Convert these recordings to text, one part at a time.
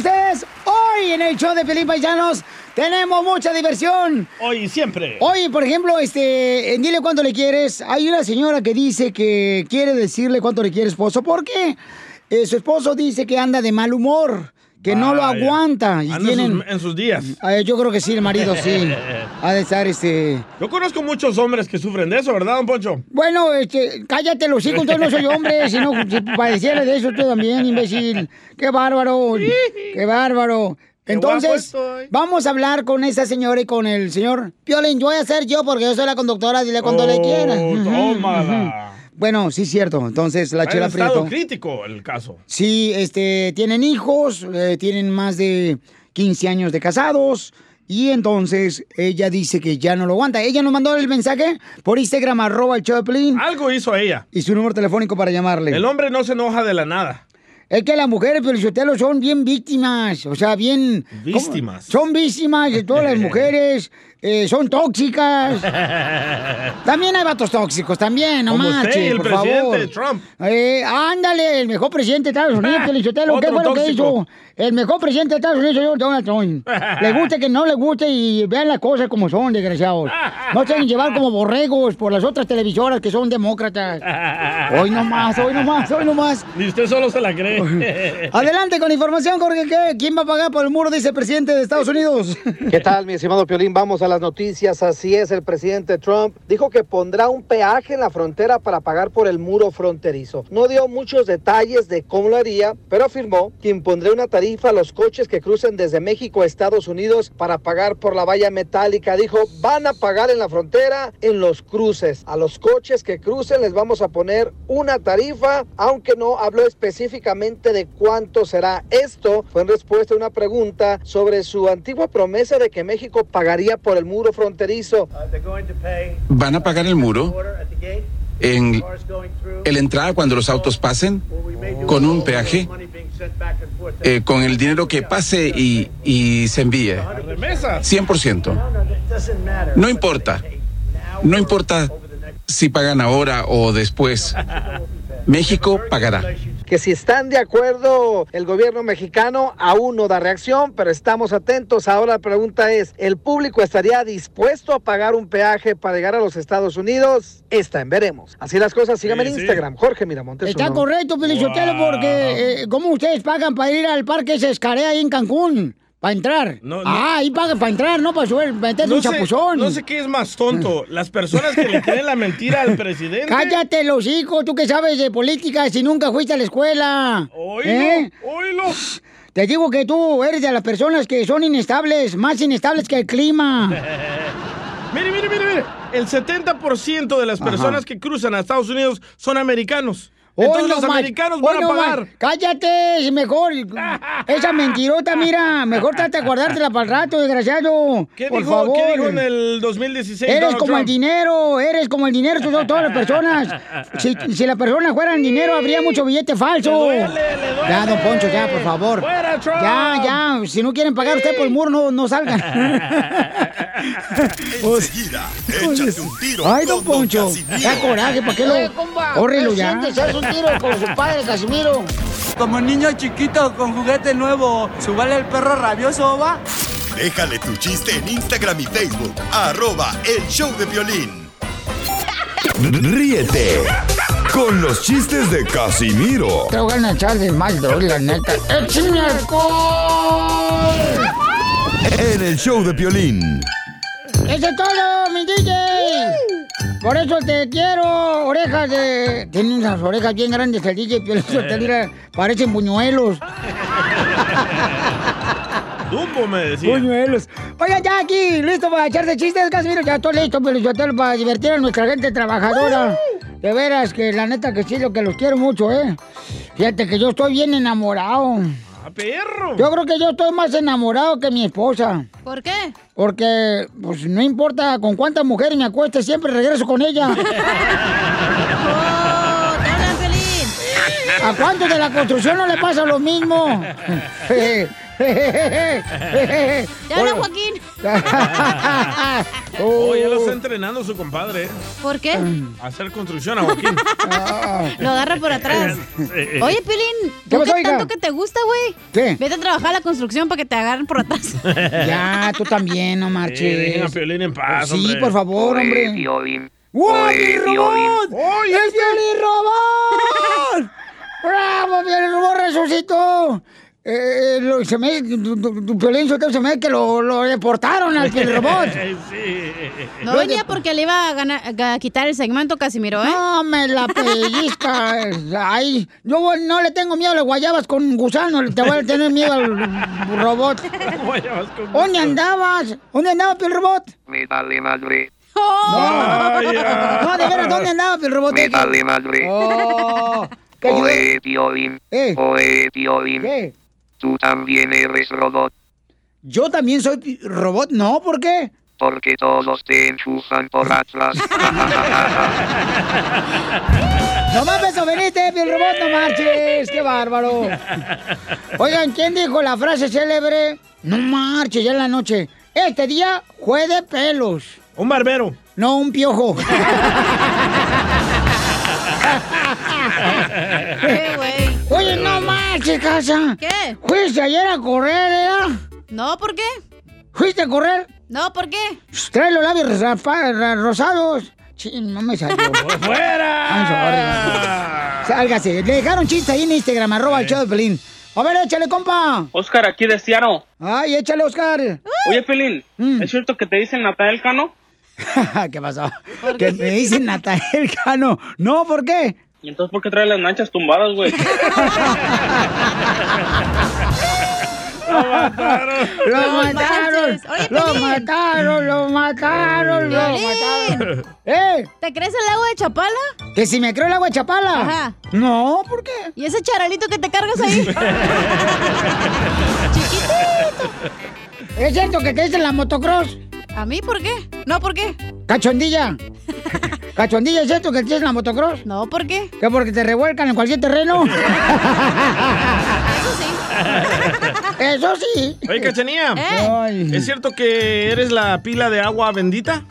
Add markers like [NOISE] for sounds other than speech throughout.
ustedes. Hoy en el show de Pelín Paisanos tenemos mucha diversión. Hoy y siempre. Hoy, por ejemplo, este, en Dile Cuánto Le Quieres, hay una señora que dice que quiere decirle cuánto le quiere esposo. ¿Por qué? Eh, su esposo dice que anda de mal humor, que no lo aguanta. Y Anda tienen... sus- en sus días. Eh, yo creo que sí, el marido sí. [LAUGHS] Ha de estar este. Yo conozco muchos hombres que sufren de eso, ¿verdad, don Poncho? Bueno, este, cállate los hijos, yo no soy hombre, si no, si padeciera de eso tú también, imbécil. Qué bárbaro, qué bárbaro. Entonces, vamos a hablar con esa señora y con el señor Piolín. Yo voy a ser yo porque yo soy la conductora, dile cuando le quiera. Oh, Ujú, tómala. Bueno, sí, cierto. Entonces, la chela estado Prieto. crítico el caso. Sí, este, tienen hijos, eh, tienen más de 15 años de casados. Y entonces ella dice que ya no lo aguanta. Ella nos mandó el mensaje por Instagram, arroba el Piolín. Algo hizo ella. Y su número telefónico para llamarle. El hombre no se enoja de la nada. Es que las mujeres, pero son bien víctimas. O sea, bien. ¿cómo? Víctimas. Son víctimas de todas las [LAUGHS] mujeres. Eh, son tóxicas. [LAUGHS] También hay vatos tóxicos, también, no Como usted marches, y el por presidente favor. Trump. Eh, ándale, el mejor presidente de Estados Unidos. [LAUGHS] ¿Qué fue lo que hizo? El mejor presidente de Estados Unidos Donald Trump. [LAUGHS] Le guste que no le guste y vean las cosas como son, desgraciados. No se deben llevar como borregos por las otras televisoras que son demócratas. Hoy no más, hoy no más, hoy no más. Ni usted solo se la cree. Adelante con información, Jorge. ¿qué? ¿Quién va a pagar por el muro, dice el presidente de Estados Unidos? ¿Qué tal, mi estimado Piolín? Vamos a las noticias. Así es, el presidente Trump dijo que pondrá un peaje en la frontera para pagar por el muro fronterizo. No dio muchos detalles de cómo lo haría, pero afirmó que impondrá una tarifa a los coches que crucen desde México a Estados Unidos para pagar por la valla metálica. Dijo, van a pagar en la frontera en los cruces. A los coches que crucen les vamos a poner una tarifa, aunque no habló específicamente de cuánto será. Esto fue en respuesta a una pregunta sobre su antigua promesa de que México pagaría por el muro fronterizo. ¿Van a pagar el muro en, la entrada cuando los autos pasen con un peaje? Eh, con el dinero que pase y, se envíe. Remesas. 100%. No importa. No importa si pagan ahora o después. México pagará. Que si están de acuerdo el gobierno mexicano, aún no da reacción, pero estamos atentos. Ahora la pregunta es, ¿el público estaría dispuesto a pagar un peaje para llegar a los Estados Unidos? Está en veremos. Así las cosas, síganme en sí. Instagram, Jorge Miramontes. Está uno. correcto, Pelichotelo, porque eh, ¿cómo ustedes pagan para ir al parque Sescaré ahí en Cancún? Para entrar. No, no. Ah, ahí pagan para entrar, no para subir, meterse No un sé, chapuzón. no sé qué es más tonto, [LAUGHS] las personas que le creen la mentira al presidente. Cállate los hijos, tú que sabes de política si nunca fuiste a la escuela. ¿Eh? Oílo, oílo. [SIGHS] Te digo que tú eres de las personas que son inestables, más inestables que el clima. [LAUGHS] Mire, mire, mire, mire. El 70% de las Ajá. personas que cruzan a Estados Unidos son americanos. Entonces no los americanos van a pagar. Cállate, mejor. [LAUGHS] Esa mentirota, mira. Mejor trata de guardártela para el rato, desgraciado. ¿Qué, Por dijo, favor. ¿Qué dijo en el 2016 Eres Donald como el dinero, eres como el dinero, tú- todas las personas. [LAUGHS] Si, si las personas fueran dinero, habría mucho billete falso. Le duele, le duele. Ya, don Poncho, ya, por favor. ¡Fuera, Trump! Ya, ya, si no quieren pagar usted por el muro, no, no salgan. [LAUGHS] Enseguida, échate un tiro Ay, don Poncho, Casimiro. da coraje, ¿para qué lo...? Córrelo ya. ¿Haz un tiro con su padre, Casimiro? Como niño chiquito con juguete nuevo, ¿subale el perro rabioso, va? Déjale tu chiste en Instagram y Facebook. Arroba el show de violín. Ríete con los chistes de Casimiro Te voy a echar de mal, la neta. ¡Échame alcohol! en el show de violín. ¡Eso es todo, mi DJ! Por eso te quiero, orejas de... Tiene unas orejas bien grandes el DJ, pero eso te mira, parecen buñuelos. [LAUGHS] Dumbo me decía. Buñuelos. Oiga, ya aquí, listo para echarse chistes, Casimiro. Ya estoy listo, pero yo para divertir a nuestra gente trabajadora. De veras que la neta que sí, lo que los quiero mucho, ¿eh? Fíjate que yo estoy bien enamorado. ¡Ah, perro! Yo creo que yo estoy más enamorado que mi esposa. ¿Por qué? Porque, pues, no importa con cuántas mujeres me acueste, siempre regreso con ella. [LAUGHS] ¡Oh, te! ¿A cuántos de la construcción no le pasa lo mismo? [LAUGHS] ¡Te hablan, Joaquín! [LAUGHS] Oh, ya lo está entrenando su compadre. ¿eh? ¿Por qué? A hacer construcción a Joaquín. [LAUGHS] Lo agarra por atrás. Sí. [LAUGHS] Oye, Pelín, ¿Qué ¿tú qué tanto que te gusta, güey? ¿Qué? Vete a trabajar a la construcción para que te agarren por atrás. Ya, tú también, no Sí, dejen a marches. Piolín en paz, Sí, hombre. por favor, hombre. ¡Wow, mi robot! ¡Oye, ¡Es Piolín Robot! ¡Bravo, Piolín Robot resucitó! Eh, lo- se me, tu, Sotelo, se me que lo, lo deportaron al Robot. [LAUGHS] sí. No venía porque le iba a, ganar- a quitar el segmento, Casimiro, ¿eh? No, me la pellizca. [LAUGHS] Ay, yo no le tengo miedo a las guayabas con gusano, te voy a tener miedo al robot. [LAUGHS] Guayabas con ¿Dónde andabas? ¿Dónde andaba Piel Robot? Me vale madre. Vaya. No, de veras, ¿dónde andaba Piel Robot? Me vale madre. Oh. Eh. Oe. ¿Qué? Tú también eres robot. ¿Yo también soy robot? No, ¿por qué? Porque todos te enchufan por atrás. [LAUGHS] No mames, o veniste, Piel Robot, no marches. ¡Qué bárbaro! Oigan, ¿quién dijo la frase célebre? No marches, ya en la noche. Este día fue de pelos. Un barbero. No, un piojo. [LAUGHS] marches, casa. ¿Qué? ¿Fuiste ayer a correr, eh? No, ¿por qué? ¿Fuiste a correr? No, ¿por qué? Trae los labios rosados. Sí, no me salió. [LAUGHS] ¡Fuera! Sálgase. Le dejaron chistes ahí en Instagram, arroba el show de Pelín. A ver, échale, compa. Oscar, aquí de Seattle. Ay, échale, Oscar. Oye, Pelín, Mm. ¿es cierto que te dicen Natael Cano? [LAUGHS] ¿Qué pasó? Que me dicen Natael Cano. No, ¿por qué? ¿Y entonces por qué trae las manchas tumbadas, güey? [LAUGHS] Lo mataron. Lo mataron. Oye, Lo mataron, lo mataron, lo mataron. ¿Eh? ¿Te crees el agua de Chapala? ¿Que si me creo el agua de Chapala? Ajá. No, ¿por qué? ¿Y ese charalito que te cargas ahí? [LAUGHS] Chiquitito. ¿Es cierto que te dicen la motocross? ¿A mí por qué? No, ¿por qué? Cachondilla. [LAUGHS] Cachondilla, ¿es cierto que te dicen la motocross? No, ¿por qué? ¿Que porque te revuelcan en cualquier terreno? [LAUGHS] Eso sí. Eso sí. Oye, Cachanía. ¿Eh? ¿Es cierto que eres la pila de agua bendita?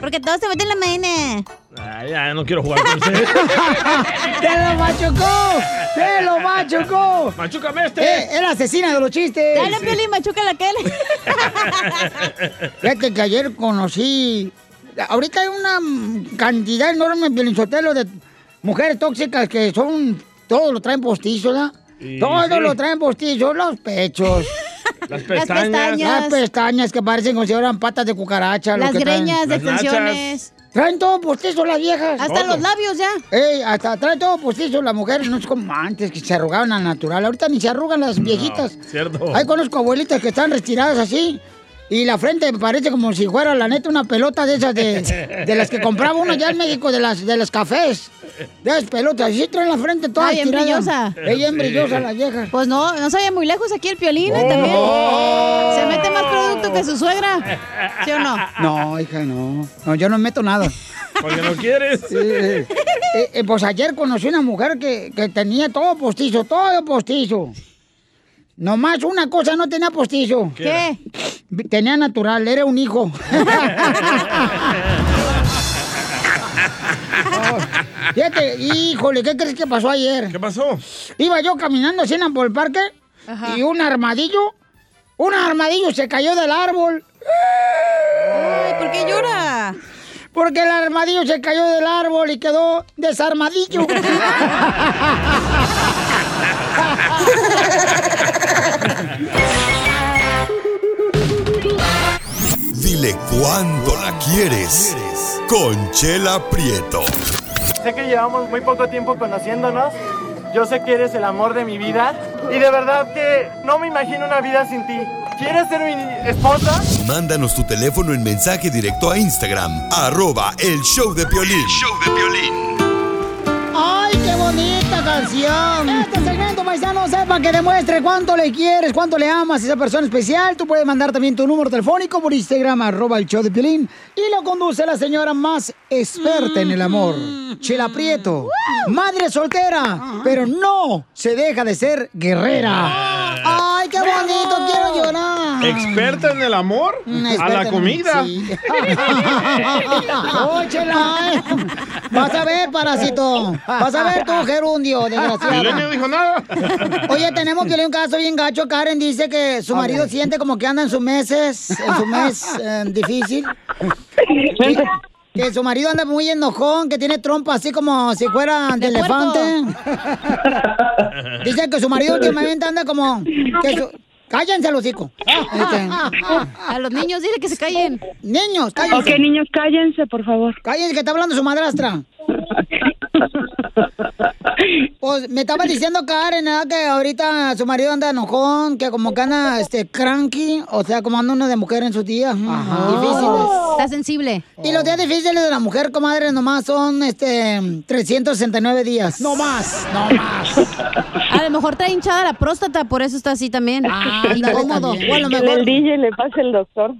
Porque todos se meten en la mañana. Ay, ya no quiero jugar con usted. [LAUGHS] ¡Te lo machucó! ¡Te lo machucó! ¡Machúcame este! Eh, es la asesina de los chistes. Dale, Piolín, machuca la Kelly. [LAUGHS] Fíjate que ayer conocí. Ahorita hay una cantidad enorme, Sotelo, de mujeres tóxicas que son. Todo lo traen postizo, ¿verdad? Y todo sí. lo traen postizo, los pechos. [LAUGHS] Las pestañas. pestañas. Las pestañas que parecen como si fueran patas de cucucaracha. lo Las que traen. greñas de Las nachas. extensiones. Traen todo postizo las viejas. Hasta Todo. los labios ya. Ey, hasta traen todo postizo las mujeres, no es como antes que se arrugaban al natural. Ahorita ni se arrugan las viejitas. Cierto. Ahí conozco abuelitas que están retiradas así. Y la frente me parece como si fuera, la neta, una pelota de esas de, de las que compraba uno allá en México, de las, de los cafés. Despelote, así trae la frente toda Ay, brillosa. Ella bien brillosa, la vieja. Pues no, no se muy lejos aquí el piolín ¿eh? Oh. también. Se mete más producto que su suegra. ¿Sí o no? No, hija, no. No, yo no meto nada. Porque no quieres. Sí. Eh, eh, pues ayer conocí una mujer que, que tenía todo postizo, todo postizo. Nomás una cosa no tenía postizo. ¿Qué? Tenía natural, era un hijo. [LAUGHS] Oh, Fíjate, híjole, ¿qué crees que pasó ayer? ¿Qué pasó? Iba yo caminando así en por el parque y un armadillo, un armadillo se cayó del árbol. Ay, ¿por qué llora? Porque el armadillo se cayó del árbol y quedó desarmadillo. [LAUGHS] [LAUGHS] Dile cuándo la quieres. Conchela Prieto. Sé que llevamos muy poco tiempo conociéndonos. Yo sé que eres el amor de mi vida. Y de verdad que no me imagino una vida sin ti. ¿Quieres ser mi esposa? Mándanos tu teléfono en mensaje directo a Instagram, arroba el show de Piolín. show de ¡Ay, qué bonita canción! Este segmento, paisano, sepa que demuestre cuánto le quieres, cuánto le amas a esa persona especial. Tú puedes mandar también tu número telefónico por Instagram, arroba el show de Piolín. Y lo conduce la señora más experta en el amor, Chela Prieto. Madre soltera, pero no se deja de ser guerrera. ¿Experta en el amor? A la comida. sí. [LAUGHS] ¡Oh, Chela! Vas a ver, parásito. Vas a ver tú, gerundio, Lenny no desgraciado. dijo nada. Oye, tenemos que un caso bien gacho. Karen dice que su marido siente como que anda en sus meses, en su mes eh, difícil. Que, que su marido anda muy enojón, que tiene trompa así como si fuera de De elefante. [LAUGHS] Dice que su marido últimamente anda como... Que su... Cállense, los [LAUGHS] hijos. A los niños, dile que se callen. Niños, cállense. Ok, niños, cállense, por favor. Cállense, que está hablando su madrastra. [LAUGHS] Pues me estaba diciendo Karen, ¿verdad? Que ahorita su marido anda enojón, que como que anda este, cranky, o sea, como anda uno de mujer en sus días mm, difíciles. Está sensible. Y los días difíciles de la mujer, comadre, nomás son este 369 días. No más, no [LAUGHS] más. A lo mejor está hinchada la próstata, por eso está así también. Incómodo. también. O a lo Que mejor- el DJ le pase el doctor.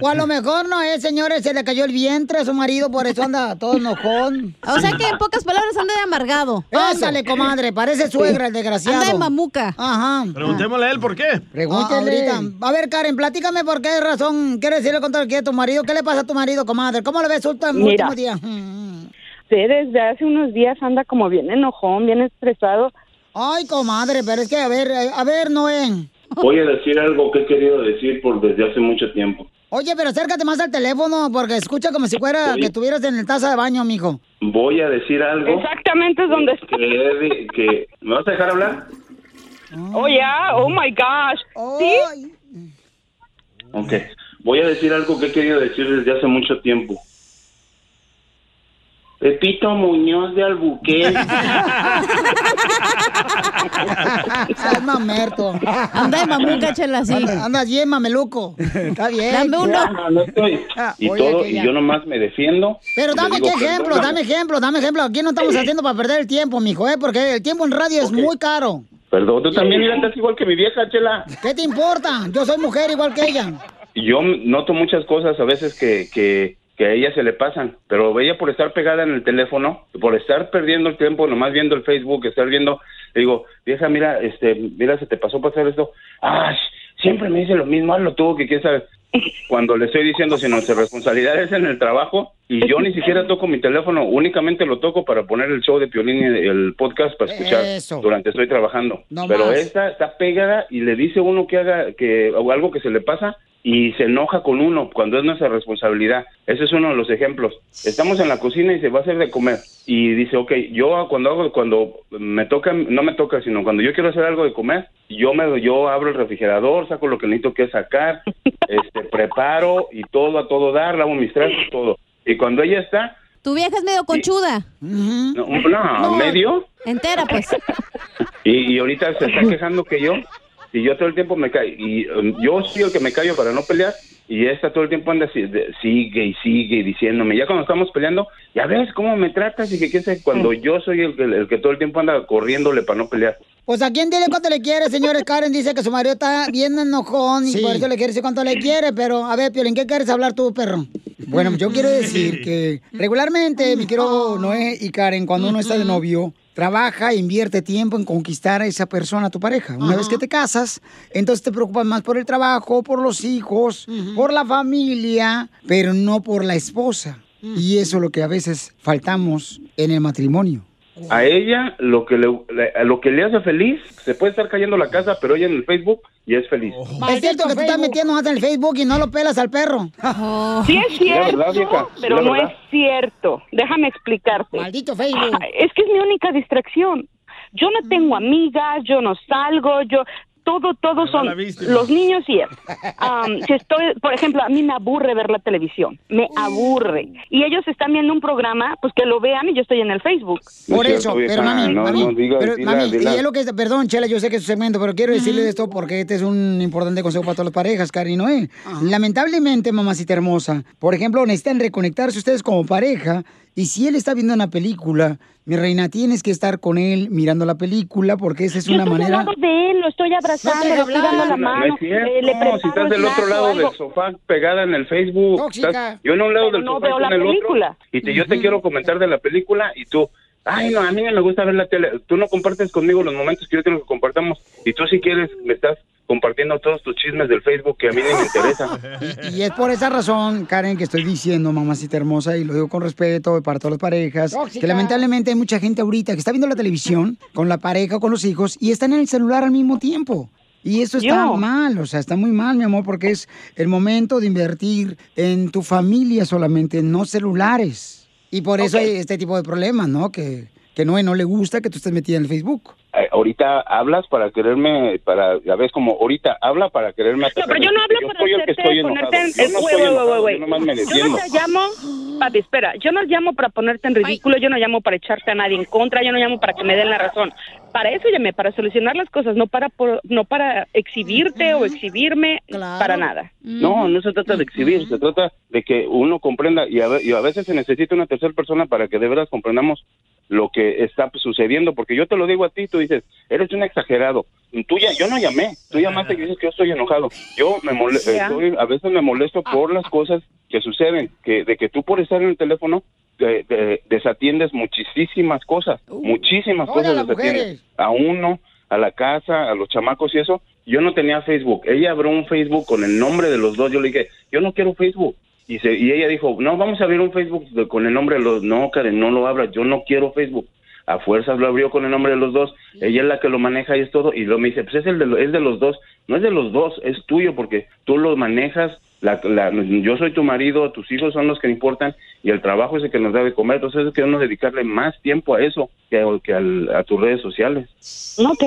O a lo mejor no es, señores, se le cayó el vientre a su marido, por eso anda todo enojón. [LAUGHS] O sea que en pocas palabras anda de amargado. [LAUGHS] Ándale, comadre, parece suegra el desgraciado. Anda de mamuca. Ajá. Preguntémosle a él por qué. Pregúntale. ahorita. A ver, Karen, platícame por qué razón quieres decirle contra que a tu marido. ¿Qué le pasa a tu marido, comadre? ¿Cómo le ves último, Mira. último día? [LAUGHS] Sí, desde hace unos días anda como bien enojón, bien estresado. Ay, comadre, pero es que, a ver, eh, a ver, Noé. Voy a decir algo que he querido decir por desde hace mucho tiempo. Oye, pero acércate más al teléfono porque escucha como si fuera que estuvieras en el taza de baño, mijo. Voy a decir algo Exactamente donde está. que, que- ¿Me vas a dejar hablar? Oh, ya, oh my gosh. ¿Sí? Ok. Voy a decir algo que he querido decir desde hace mucho tiempo. Pepito Muñoz de Albuquerque. Es mamerto. Anda de mamuca, chela, sí. Anda- Andas bien, mameluco. Está bien. Dame uno. No, no estoy. Ah, Y oye, todo, y yo nomás me defiendo. Pero dame digo, qué ejemplo, "Perdóname". dame ejemplo, dame ejemplo. Aquí no estamos haciendo para perder el tiempo, mijo, ¿eh? Porque el tiempo en radio es muy caro. Perdón, tú también mira, estás igual que mi vieja, Chela. ¿Qué te importa? Yo soy mujer igual que ella. Yo noto muchas cosas a veces que, que, que a ella se le pasan, pero ella por estar pegada en el teléfono, por estar perdiendo el tiempo, nomás viendo el Facebook, estar viendo, le digo, vieja, mira, este, mira, se te pasó pasar esto. Ah, siempre me dice lo mismo, hazlo tú, que quieres saber. Cuando le estoy diciendo, si nuestra responsabilidad es en el trabajo, y yo ni siquiera toco mi teléfono, únicamente lo toco para poner el show de Piolín y el podcast para escuchar Eso. durante estoy trabajando. No Pero más. esta está pegada y le dice uno que haga que o algo que se le pasa y se enoja con uno cuando es nuestra responsabilidad. Ese es uno de los ejemplos. Estamos en la cocina y se va a hacer de comer y dice, ok, yo cuando hago, cuando me toca, no me toca, sino cuando yo quiero hacer algo de comer, yo me, yo abro el refrigerador, saco lo que necesito que sacar, [LAUGHS] este, preparo y todo a todo dar, lavo mis trastos, todo. Y cuando ella está, Tu vieja es medio conchuda. no, no, medio, Entera, pues. [LAUGHS] y, y ahorita se está quejando que yo, y yo todo el tiempo me callo, y um, yo soy el que me callo para no pelear, Y esta todo el tiempo anda así, de- sigue y sigue diciéndome, ya cuando estamos peleando, ya ves cómo me tratas y que qué sé, cuando yo soy el, que- el que todo el tiempo anda corriéndole para no pelear. Pues a quién dile cuánto le quiere, señores. Karen dice que su marido está bien enojón y Sí. por eso le quiere decir cuánto le quiere. Pero, a ver, Piolín, ¿qué quieres hablar tú, perro? Bueno, yo quiero decir que regularmente, mi quiero Noé y Karen, cuando uno está de novio, trabaja e invierte tiempo en conquistar a esa persona, a tu pareja. Una vez que te casas, entonces te preocupas más por el trabajo, por los hijos, por la familia, pero no por la esposa. Y eso es lo que a veces faltamos en el matrimonio. A ella lo que le, le- lo que le hace feliz, se puede estar cayendo la casa, pero ella en el Facebook y es feliz. Es cierto que tú estás metiendo más en el Facebook y no lo pelas al perro. Sí es [LAUGHS] cierto, verdad, vieja, pero no es cierto. Déjame explicarte. Maldito Facebook. Ah, Es que es mi única distracción. Yo no tengo amigas, yo no salgo, yo todo, todo son la víctima. los niños y él. Am, [LAUGHS] si estoy, por ejemplo, a mí me aburre ver la televisión, me aburre. Y ellos están viendo un programa, pues que lo vean y yo estoy en el Facebook. Por eso, pero mami, no, mami, no digas, pero, dila, mami, dila. y es lo que perdón, Chela, yo sé que es su segmento, pero quiero decirle esto porque este es un importante consejo para todas las parejas, Karen y Noé. Lamentablemente, mamacita hermosa, por ejemplo, necesitan reconectarse ustedes como pareja y si él está viendo una película, mi reina, tienes que estar con él mirando la película porque esa es Yo una estoy manera... al lado de él, lo estoy abrazando, No le estoy dando la No mano, es cierto, eh, le si estás del otro lado algo. del sofá pegada en el Facebook, estás- yo en un lado Pero del no sofá veo la en el película. otro, y te, yo te quiero comentar de la película y tú, ay no, a mí no me gusta ver la tele, tú no compartes conmigo los momentos que yo tengo que compartamos y tú si quieres me estás compartiendo todos tus chismes del Facebook que a mí ni me interesa. [LAUGHS] Y es por esa razón, Karen, que estoy diciendo, mamacita hermosa, y lo digo con respeto para todas las parejas, Tóxica. que lamentablemente hay mucha gente ahorita que está viendo la televisión con la pareja o con los hijos y están en el celular al mismo tiempo. Y eso está Yo. mal, o sea, está muy mal, mi amor, porque es el momento de invertir en tu familia solamente, no celulares. Y por eso hay este tipo de problemas, ¿no? Que, que no, no le gusta que tú estés metida en el Facebook. Eh, ahorita hablas para quererme, para, ya ves como ahorita habla para quererme No, pero yo no hablo para soy el que estoy ponerte en Yo no estoy enojado, yo nomás me Yo no te llamo, papi, espera, yo no llamo para ponerte en ridículo, yo no llamo para echarte a nadie en contra, yo no llamo para que me den la razón. Para eso llamé, para solucionar las cosas, no para por- no para exhibirte o exhibirme, para nada. No, no se trata de exhibir, se trata de que uno comprenda y a, ve- y a veces se necesita una tercera persona para que de veras comprendamos lo que está sucediendo, porque yo te lo digo a ti, tú dices, eres un exagerado. Tú ya, yo no llamé, tú llamaste y dices que yo estoy enojado. Yo me mole- Ya. estoy- a veces me molesto por las cosas que suceden, que de que tú por estar en el teléfono de- de- desatiendes muchísimas cosas, muchísimas Todas cosas desatiendes. A uno, a la casa, a los chamacos y eso. Yo no tenía Facebook. Ella abrió un Facebook con el nombre de los dos. Yo le dije, yo no quiero Facebook. Y, se, y ella dijo, no, vamos a abrir un Facebook con el nombre de los... No, Karen, no lo abras. Yo no quiero Facebook. A fuerzas lo abrió con el nombre de los dos. Ella es la que lo maneja y es todo. Y luego me dice, pues es, el de, lo- es de los dos. No es de los dos, es tuyo porque tú lo manejas. La, la- yo soy tu marido, tus hijos son los que importan y el trabajo es el que nos da de comer. Entonces es que debemos dedicarle más tiempo a eso que, al- a tus redes sociales. Ok.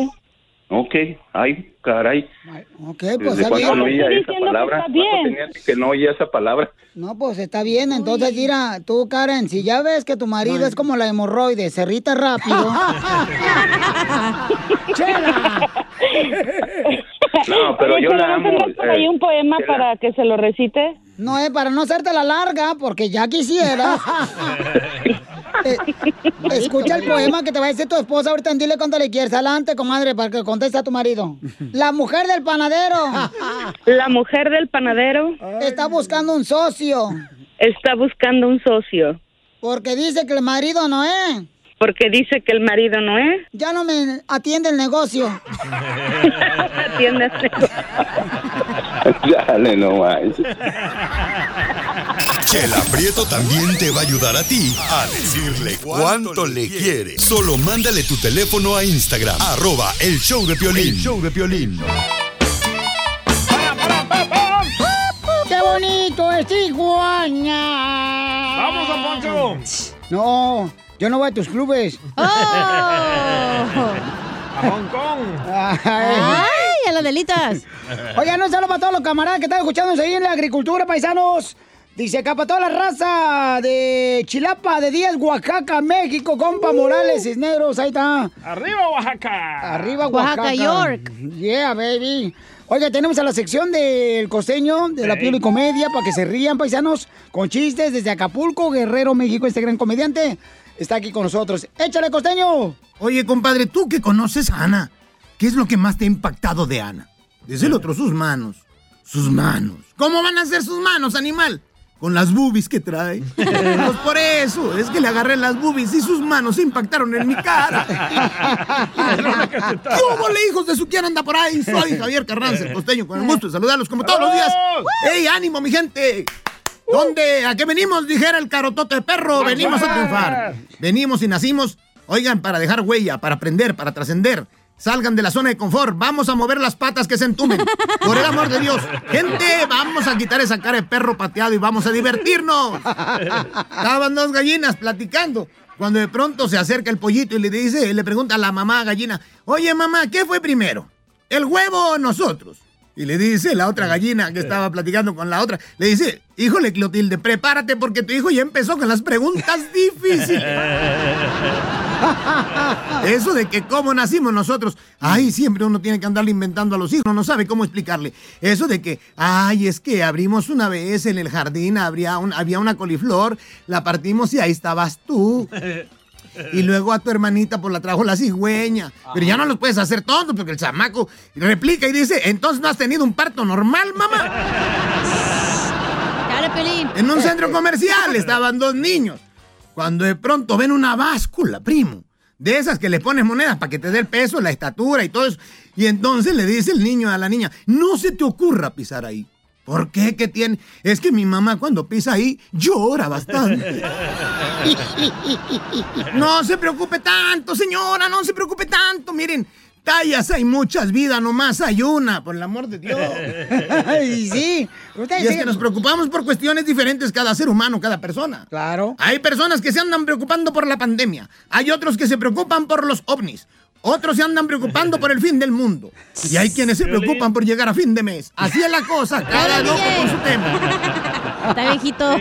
Ok, ay, caray. Ok, pues ¿Desde está cuándo bien. no oía esa diciendo que palabra? está ¿Cuánto bien. tenía que no oía esa palabra? No, pues está bien. Entonces, mira, tú, Karen, si ya ves que tu marido es como la hemorroide, se irrita rápido. [LAUGHS] [LAUGHS] ¡Chela! No, pero Oye, yo la ¿no amo. ahí eh, un poema Chela. para que se lo recite? No es para no hacerte la larga, porque ya quisiera. [LAUGHS] Eh, [LAUGHS] escucha el poema que te va a decir tu esposa ahorita. Dile cuánto le quieres. Adelante, comadre, para que conteste a tu marido. [LAUGHS] La mujer del panadero [LAUGHS] La mujer del panadero está buscando un socio está buscando un socio porque dice que el marido no es. porque dice que el marido no es. Ya no me atiende el negocio. Atiendes. Dale, no más. Chela Prieto también te va a ayudar a ti a decirle cuánto le quiere. Solo mándale tu teléfono a Instagram, arroba el show de Piolín. El show de Piolín. ¡Qué bonito es Tijuana! ¡Vamos, don Poncho! No, yo no voy a tus clubes. ¡A Hong Kong! Ay. ¡Ay, a las delitas! [LAUGHS] Oigan, un saludo para todos los camaradas que están escuchándonos ahí en la agricultura, paisanos. Dice acá para toda la raza de Chilapa, de Díaz, Oaxaca, México, compa Morales, Cisneros, ahí está. ¡Arriba, Oaxaca! Arriba, Oaxaca. Oaxaca, York. Yeah, baby. Oiga, tenemos a la sección del costeño, de la piel y comedia, para que se rían, paisanos, con chistes desde Acapulco, Guerrero, México, este gran comediante. Está aquí con nosotros. ¡Échale, costeño! Oye, compadre, tú que conoces a Ana, ¿qué es lo que más te ha impactado de Ana? Dice el otro, sus manos. Sus manos. ¿Cómo van a ser sus manos, animal? Con las boobies que trae. Pues por eso, es que le agarré las boobies y sus manos se impactaron en mi cara. ¿Qué hubo, le, hijos de su quién anda por ahí? Soy Javier Carranza, el costeño, con el gusto de saludarlos como todos los días. ¡Ey, ánimo, mi gente! ¿Dónde? ¿A qué venimos? Dijera el carotote de perro. Venimos a triunfar. Venimos y nacimos, oigan, para dejar huella, para aprender, para trascender. Salgan de la zona de confort. Vamos a mover las patas que se entumen. Por el amor de Dios. Gente, vamos a quitar esa cara de perro pateado y vamos a divertirnos. Estaban dos gallinas platicando. Cuando de pronto se acerca el pollito y le dice, le pregunta a la mamá gallina, oye mamá, ¿qué fue primero? ¿El huevo o nosotros? Y le dice la otra gallina que estaba platicando con la otra, le dice, híjole Clotilde, prepárate porque tu hijo ya empezó con las preguntas difíciles. [LAUGHS] Eso de que cómo nacimos nosotros, ay, siempre uno tiene que andarle inventando a los hijos, no sabe cómo explicarle. Eso de que, ay, es que abrimos una vez en el jardín, habría un- había una coliflor, la partimos y ahí estabas tú. Y luego a tu hermanita por la trajo la cigüeña. Pero ya no los puedes hacer tontos porque el chamaco replica y dice, entonces no has tenido un parto normal, mamá. Dale, Pelín. En un centro comercial estaban dos niños. Cuando de pronto ven una báscula, primo. De esas que le pones monedas para que te dé el peso, la estatura y todo eso. Y entonces le dice el niño a la niña, no se te ocurra pisar ahí. ¿Por qué? ¿Qué tiene? Es que mi mamá cuando pisa ahí llora bastante. [LAUGHS] No se preocupe tanto, señora, no se preocupe tanto. Miren, tallas hay muchas vidas, nomás hay una, por el amor de Dios. [LAUGHS] Y sí. Ustedes Y es sí. que nos preocupamos por cuestiones diferentes cada ser humano, cada persona. Claro. Hay personas que se andan preocupando por la pandemia. Hay otros que se preocupan por los ovnis. Otros se andan preocupando por el fin del mundo. Y hay quienes se preocupan por llegar a fin de mes. Así es la cosa, cada loco con su tema. Está viejito.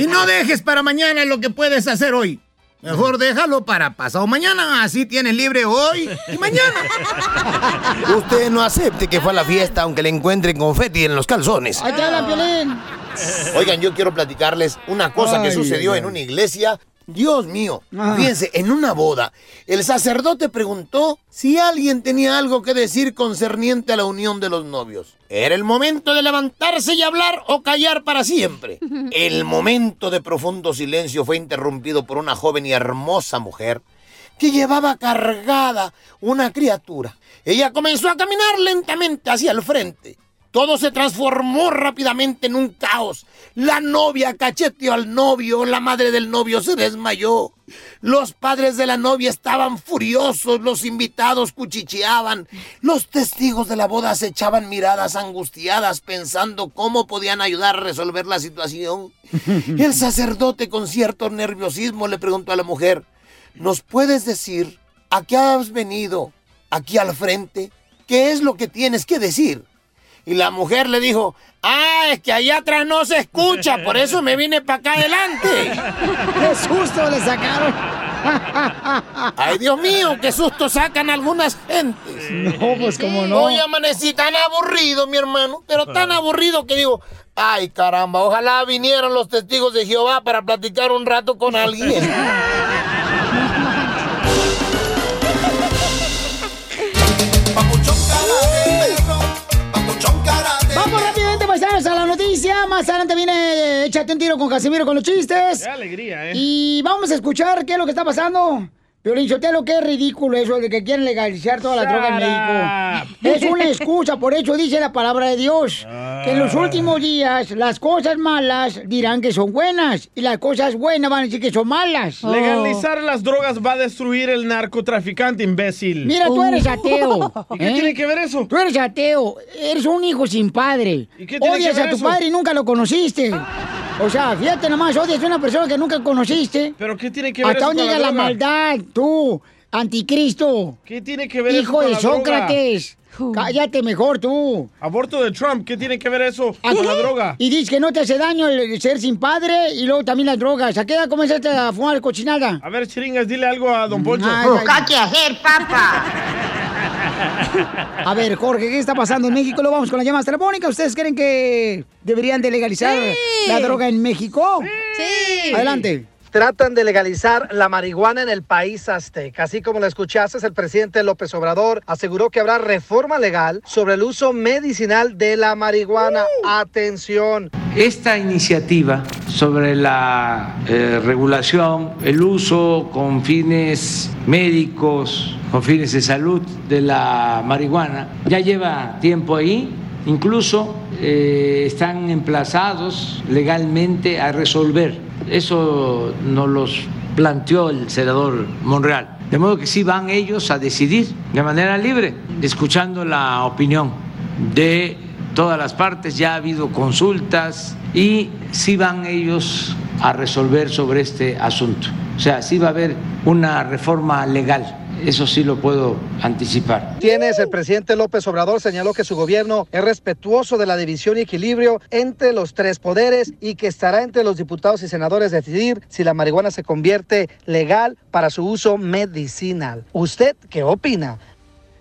Y no dejes para mañana lo que puedes hacer hoy. Mejor déjalo para pasado mañana, así tienes libre hoy y mañana. [LAUGHS] Usted no acepte que fue a la fiesta aunque le encuentren confeti en los calzones. Hablan, Piolín. Oigan, yo quiero platicarles una cosa que sucedió ay, en una iglesia. Dios mío, Ah. fíjense, en una boda, el sacerdote preguntó si alguien tenía algo que decir concerniente a la unión de los novios. Era el momento de levantarse y hablar o callar para siempre. [LAUGHS] El momento de profundo silencio fue interrumpido por una joven y hermosa mujer que llevaba cargada una criatura. Ella comenzó a caminar lentamente hacia el frente. Todo se transformó rápidamente en un caos. La novia cacheteó al novio, la madre del novio se desmayó. Los padres de la novia estaban furiosos, los invitados cuchicheaban. Los testigos de la boda se echaban miradas angustiadas pensando cómo podían ayudar a resolver la situación. [LAUGHS] El sacerdote con cierto nerviosismo le preguntó a la mujer, ¿nos puedes decir a qué has venido aquí al frente? ¿Qué es lo que tienes que decir? Y la mujer le dijo, ah, es que allá atrás no se escucha, por eso me vine para acá adelante. [LAUGHS] ¡Qué susto le sacaron! [LAUGHS] Ay, Dios mío, qué susto sacan algunas gentes. No, pues como no. Hoy amanecí tan aburrido, mi hermano, pero tan aburrido que digo, ay caramba, ojalá vinieran los testigos de Jehová para platicar un rato con alguien. [LAUGHS] noticia. Más adelante viene eh, Échate un tiro con Casimiro con los chistes. Qué alegría, ¿eh? Y vamos a escuchar qué es lo que está pasando. Piolín Sotelo, qué ridículo eso de que quieren legalizar toda la droga en México. Es una excusa, por eso dice la palabra de Dios. Que en los últimos días las cosas malas dirán que son buenas y las cosas buenas van a decir que son malas. Legalizar las drogas va a destruir el narcotraficante, imbécil. Mira, tú eres ateo. [LAUGHS] ¿Y qué ¿eh? tiene que ver eso? Tú eres ateo, eres un hijo sin padre. ¿Y qué tiene odias que ver a tu eso? padre y nunca lo conociste. O sea, fíjate nomás, odias a una persona que nunca conociste. ¿Pero qué tiene que ver ¿Hasta eso dónde la llega la, maldad? Tú, anticristo. ¿Qué tiene que ver eso Hijo con de la droga? Sócrates. Cállate mejor tú. Aborto de Trump, ¿qué tiene que ver eso con la droga? Y dices que no te hace daño el ser sin padre y luego también las drogas. ¿A qué edad comenzaste a fumar cochinada? A ver, chiringas, dile algo a Don Poncho. Ay, ay. hacer, papá. [LAUGHS] A ver, Jorge, ¿qué está pasando en México? Lo vamos con las llamadas telefónicas. ¿Ustedes creen que deberían de legalizar Sí. la droga en México? Sí. Adelante. Tratan de legalizar la marihuana en el país azteca. Así como lo escuchaste, el presidente López Obrador aseguró que habrá reforma legal sobre el uso medicinal de la marihuana. Atención. Esta iniciativa sobre la eh, regulación, el uso con fines médicos, con fines de salud de la marihuana, ya lleva tiempo ahí, incluso eh, están emplazados legalmente a resolver. Eso nos los planteó el senador Monreal. De modo que sí van ellos a decidir de manera libre, escuchando la opinión de todas las partes, ya ha habido consultas y sí van ellos a resolver sobre este asunto. O sea, sí va a haber una reforma legal, eso sí lo puedo anticipar. Tienes, el presidente López Obrador señaló que su gobierno es respetuoso de la división y equilibrio entre los tres poderes y que estará entre los diputados y senadores decidir si la marihuana se convierte legal para su uso medicinal. ¿Usted qué opina?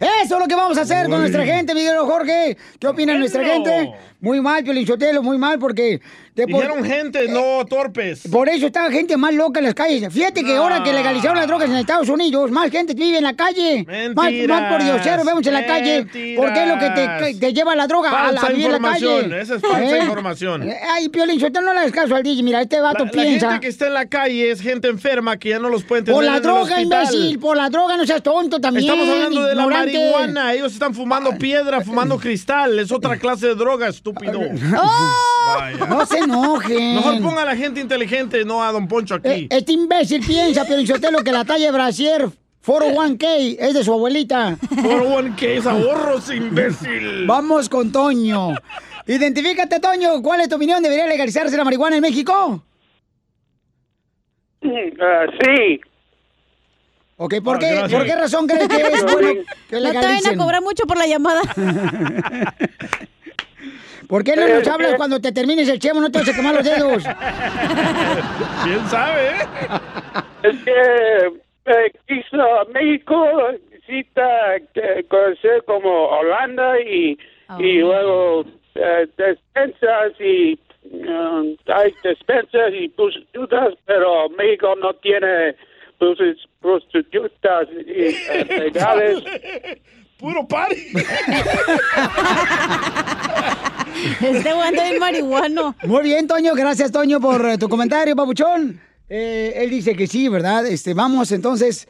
Eso es lo que vamos a hacer con nuestra gente, Miguel Jorge. ¿Qué opina nuestra gente? Muy mal, Piolichotelo, muy mal, porque... Dijeron gente, no torpes. Por eso está gente más loca en las calles. Fíjate que ahora que legalizaron las drogas en Estados Unidos, más gente vive en la calle. Más, más por diosero vemos en la calle. ¿Por qué es lo que te, te lleva la droga a, la, Falsa a vivir en la información, calle? esa es falsa ¿Eh? información. Eh, Ay, Piolín, Sotelo, no le hagas caso al DJ. Mira, este vato La, la piensa... gente que está en la calle es gente enferma que ya no los pueden tener Por la en el droga, hospital. imbécil, por la droga, no seas tonto también. Estamos hablando de la ignorante. marihuana. Ellos están fumando piedra, fumando cristal. Es otra clase de droga, [LAUGHS] estúpido. Vaya. No se enojen. Mejor ponga a la gente inteligente, no a Don Poncho aquí. Eh, Este imbécil piensa, Piolín Sotelo, que la talla de brasier 401k es de su abuelita. 401k es ahorros, imbécil. Vamos con Toño. Identifícate, Toño. ¿Cuál es tu opinión? ¿Debería legalizarse la marihuana en México? sí. Ok, ¿por, Ah, qué, gracias. ¿por qué razón crees que es [LAUGHS] bueno que No te vayan a legalicen? cobrar mucho por la llamada. [LAUGHS] ¿Por qué no nos hablas cuando te termines el chemo? No te vas a quemar los dedos. [LAUGHS] ¿Quién sabe? eh? Es que eh, quiso México necesita que conocer como Holanda y, y luego eh, despensas y um, hay despensas y prostitutas, pero México no tiene prosti- prostitutas y, eh, [LAUGHS] legales. Puro party. [LAUGHS] Este güey anda bien marihuano. Muy bien, Toño. Gracias, Toño, por eh, tu comentario, papuchón. Eh, él dice que sí, ¿verdad? Este, vamos, entonces.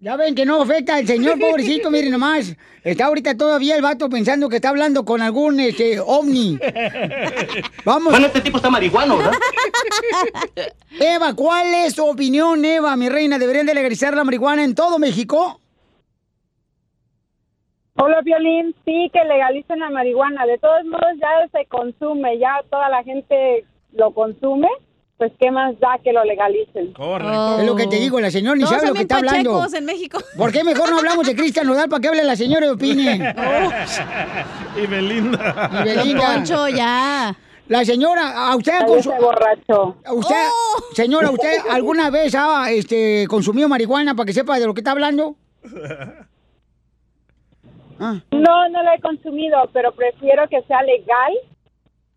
Ya ven que no afecta al señor, [LAUGHS] pobrecito, miren nomás. Está ahorita todavía el vato pensando que está hablando con algún este, ovni. Vamos. Bueno, este tipo está marihuano, ¿verdad? [LAUGHS] Eva, ¿cuál es tu opinión, Eva, mi reina? ¿Deberían de legalizar la marihuana en todo México? Hola, Violín. Sí, que legalicen la marihuana. De todos modos, ya se consume, ya toda la gente lo consume. Pues, ¿qué más da que lo legalicen? Correcto. Es lo que te digo, la señora ni Todos sabe lo que está hablando. pachecos en México. ¿Por qué mejor no hablamos de [LAUGHS] Cristian Nodal para que hable la señora y opine? [LAUGHS] Y Belinda. Y Belinda. Poncho, ya. La señora, a usted borracho. a usted, señora, ¿usted alguna vez ha este, consumido marihuana para que sepa de lo que está hablando? [LAUGHS] Ah. No, no la he consumido, pero prefiero que sea legal.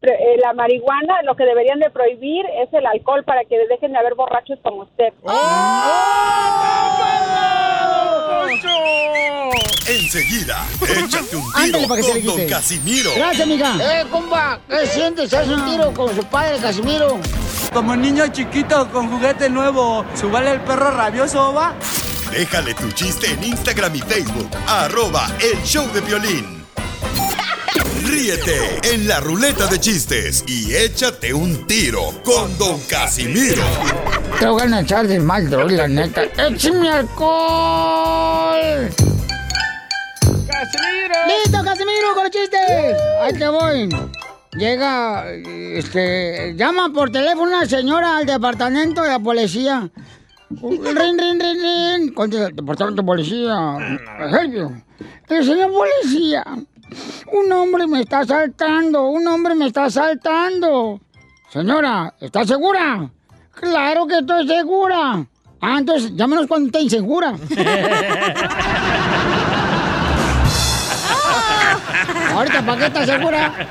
Eh, la marihuana, lo que deberían de prohibir es el alcohol para que dejen de haber borrachos como usted. Enseguida, échate un [LAUGHS] tiro Ándale, para que se le con Don. Casimiro. Gracias, amiga. Eh, compa, ¿qué sientes? ¿Haz un tiro con su padre, Casimiro? Como niño chiquito con juguete nuevo, ¿subale el perro rabioso, va? Déjale tu chiste en Instagram y Facebook. Arroba El Show de Violín. Ríete en la ruleta de chistes y échate un tiro con Don Casimiro. Te voy a echar de mal, droga, la neta. ¡Échame alcohol! ¡Listo, Casimiro, con los chistes! Ahí te voy. Llega, este, llama por teléfono una señora al departamento de la policía. Rin, rin, rin, rin. Contesta, departamento de policía. You. Eh, señor policía, un hombre me está asaltando, un hombre me está asaltando. Señora, ¿está segura? Claro que estoy segura. Ah, entonces llámenos cuando esté insegura. [LAUGHS] Ahorita, ¿para qué estás segura? [LAUGHS]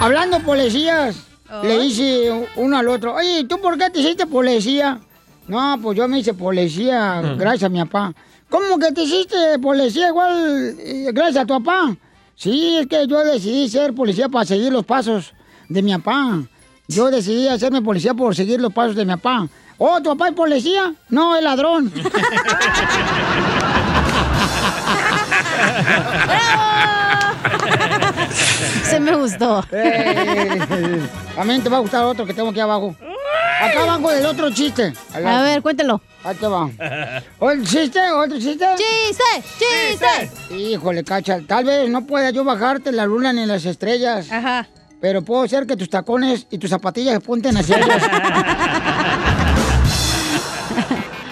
Hablando policías, le dice uno al otro, oye, ¿tú por qué te hiciste policía? No, pues yo me hice policía gracias a mi papá. ¿Cómo que te hiciste policía igual eh, gracias a tu papá? Sí, es que yo decidí ser policía para seguir los pasos de mi papá. Yo decidí hacerme policía por seguir los pasos de mi papá. Oh, ¿tu papá es policía? No, es ladrón. [LAUGHS] [LAUGHS] Se me gustó. [LAUGHS] Eh, También te va a gustar otro que tengo aquí abajo. Acá abajo del otro chiste. A ver, cuéntelo. Ahí te va. ¿Otro chiste? ¿Otro chiste? ¡Chiste! ¡Chiste! Híjole, cacha. Tal vez no pueda yo bajarte la luna ni las estrellas. Ajá. Pero puedo hacer que tus tacones y tus zapatillas se punten hacia [LAUGHS] ellos.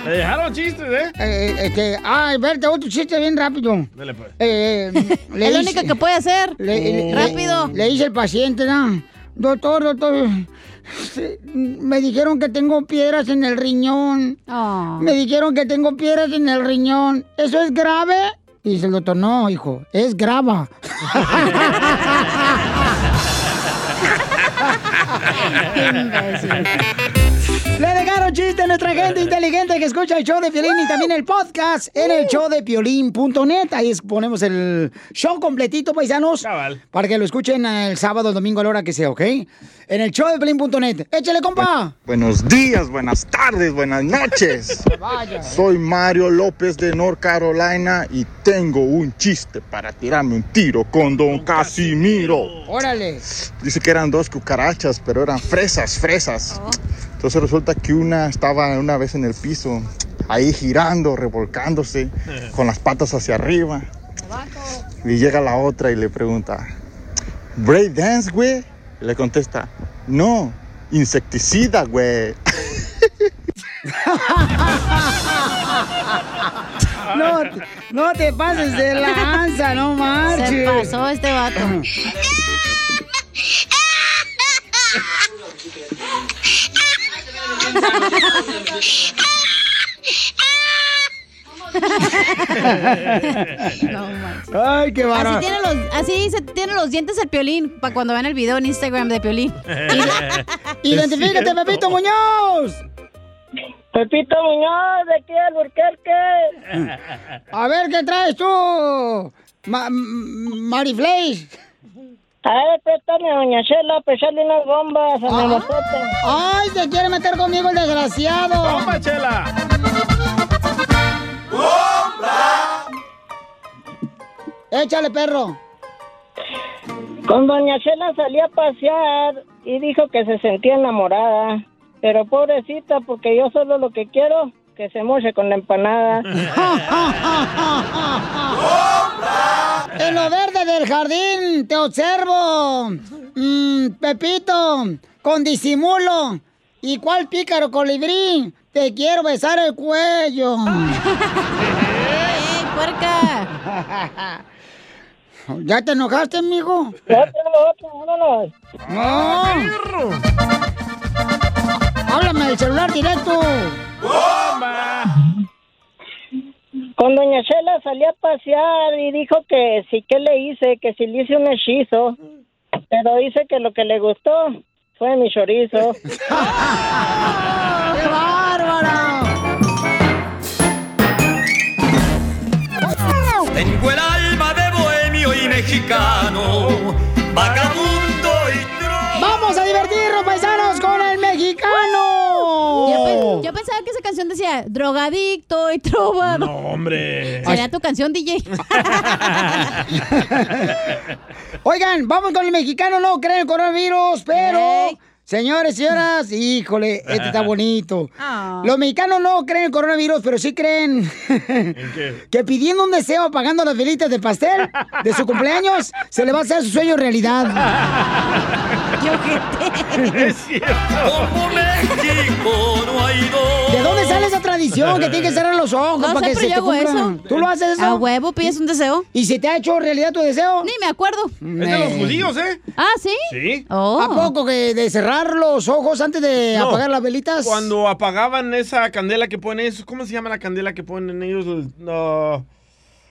Me dejaron chistes, ¿eh? Eh, este, ay, verte otro chiste bien rápido. Dale, pues. Eh, eh, Es lo único que puede hacer. le- le- Rápido. Le, dice el paciente, ¿no? Doctor, doctor, me dijeron que tengo piedras en el riñón. Oh. Me dijeron que tengo piedras en el riñón. ¿Eso es grave? Y dice el doctor, no, hijo, es grava. [LAUGHS] Le dejaron chiste a nuestra gente [LAUGHS] inteligente que escucha el show de Piolín y también el podcast en el show de piolín.net. Ahí ponemos el show completito, paisanos. Para que lo escuchen el sábado, el domingo, a la hora que sea, ¿ok? En el show de piolín.net. ¡Échale, compa! Buenos días, buenas tardes, buenas noches. [LAUGHS] Vaya. Soy Mario López de North Carolina y tengo un chiste para tirarme un tiro con Don Casimiro. Órale. Dice que eran dos cucarachas, pero eran fresas, fresas. Entonces resulta que una estaba una vez en el piso, ahí girando, revolcándose, con las patas hacia arriba. Y llega la otra y le pregunta, ¿Break dance, güey? Y le contesta, no, insecticida, güey. [LAUGHS] No, te- no te pases de lanza, no marches. Se pasó este vato. [LAUGHS] No. Ay, qué Así bárbaro. tiene los, así se tiene los dientes el piolín para cuando vean el video en Instagram de piolín. [LAUGHS] Identifícate, Pepito Muñoz. Pepito Muñoz, de aquí al Burquerque. A ver, ¿qué traes tú? Ma Mariflays. A ver, préstame a Doña Chela, para echarle unas bombas a mi motote. Ay, se quiere meter conmigo el desgraciado. ¡Bomba, Chela! Échale, perro. Con Doña Chela salí a pasear y dijo que se sentía enamorada. Pero pobrecita, porque yo solo lo que quiero, que se moche con la empanada. [LAUGHS] En lo verde del jardín te observo. Mm, Pepito, con disimulo. ¿Y cuál pícaro colibrí? Te quiero besar el cuello. ¡Ey, [LAUGHS] puerca! ¿Ya te enojaste, amigo? Vámonos. No. Háblame del celular directo. Con Doña Chela salí a pasear y dijo que sí que le hice, que si le hice un hechizo. Pero dice que lo que le gustó fue mi chorizo. [LAUGHS] ¡Qué bárbara! Tengo el alma de bohemio y mexicano, vagabundo Yo, pe- yo pensaba que esa canción decía drogadicto y trovado. No, hombre. Sería tu canción, DJ. [LAUGHS] Oigan, vamos con el mexicano, no creen el coronavirus, pero... Señores, señoras, híjole, este está bonito. Ah. Los mexicanos no creen el coronavirus, pero sí creen [LAUGHS] que pidiendo un deseo, pagando las velitas de pastel de su cumpleaños, se le va a hacer su sueño realidad. [LAUGHS] Es cierto. Como México no hay dos. ¿De dónde sale esa tradición que tiene que cerrar los ojos No para sé, que pero se yo te hago cumplan? eso. ¿Tú lo haces eso? A huevo, pides un deseo. ¿Y se te ha hecho realidad tu deseo? Ni me acuerdo. Es de los judíos, ¿eh? Ah, ¿sí? Sí. Oh. ¿A poco que de cerrar los ojos antes de No. apagar las velitas? Cuando apagaban esa candela que ponen, eso, ¿cómo se llama la candela que ponen ellos? El- no,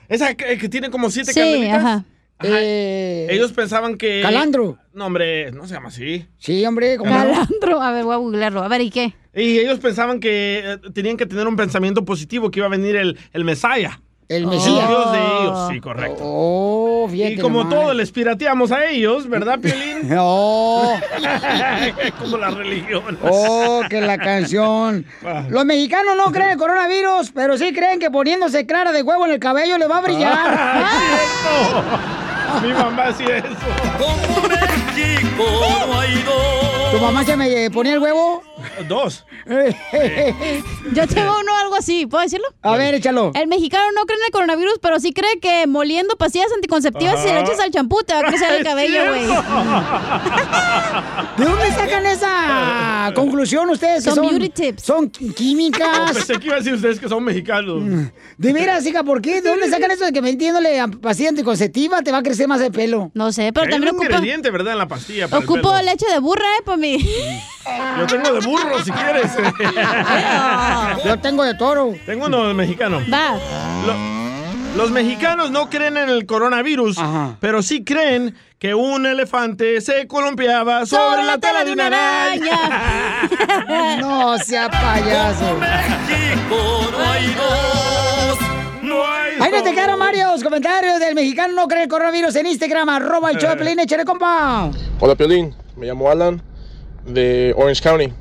Esa que, que tiene como siete Sí, candelitas. ajá. Eh, Ellos pensaban que... Calandro. No, hombre, no se llama así. Sí, hombre, ¿cómo no? Calandro. A ver, voy a googlearlo. A ver, ¿y qué? Y ellos pensaban que eh, tenían que tener un pensamiento positivo, que iba a venir el, el Mesaya. El El Mesías. Dios de ellos, sí, correcto. Oh, fíjate y como nomás. todo les pirateamos a ellos, ¿verdad, Piolín? [LAUGHS] Oh. [LAUGHS] como la religión. Oh, que la canción. Los mexicanos no creen en el coronavirus, pero sí creen que poniéndose clara de huevo en el cabello le va a brillar. Ah, [LAUGHS] Mi mamá hacía eso. ¿Tu mamá se me eh, ponía el huevo? Dos. [LAUGHS] Yo tengo uno algo así, ¿puedo decirlo? A ver, échalo. El mexicano no cree en el coronavirus, pero sí cree que moliendo pastillas anticonceptivas si le echas al champú te va a crecer el [LAUGHS] cabello, güey. ¿De dónde sacan esa conclusión ustedes? que Son beauty tips. Son químicas. [LAUGHS] pensé que iba a decir ustedes que son mexicanos. De veras, hija, ¿por qué? ¿De dónde sacan eso de que metiéndole a pastilla anticonceptiva te va a crecer más el pelo? No sé, Hay un ingrediente, ¿verdad? En la pastilla. para el Ocupo pelo. leche de burra, ¿eh? Mí. Yo tengo de burro, si quieres. Yo tengo de toro. Tengo uno de mexicano. Va. Lo- los mexicanos no creen en el coronavirus, pero sí creen que un elefante se columpiaba sobre, la tela de una araña. [LAUGHS] No sea payaso. Ahí no te quedaron varios comentarios del mexicano no cree el coronavirus en Instagram, arroba el show de échale compa. Hola Piolín, me llamo Alan de Orange County.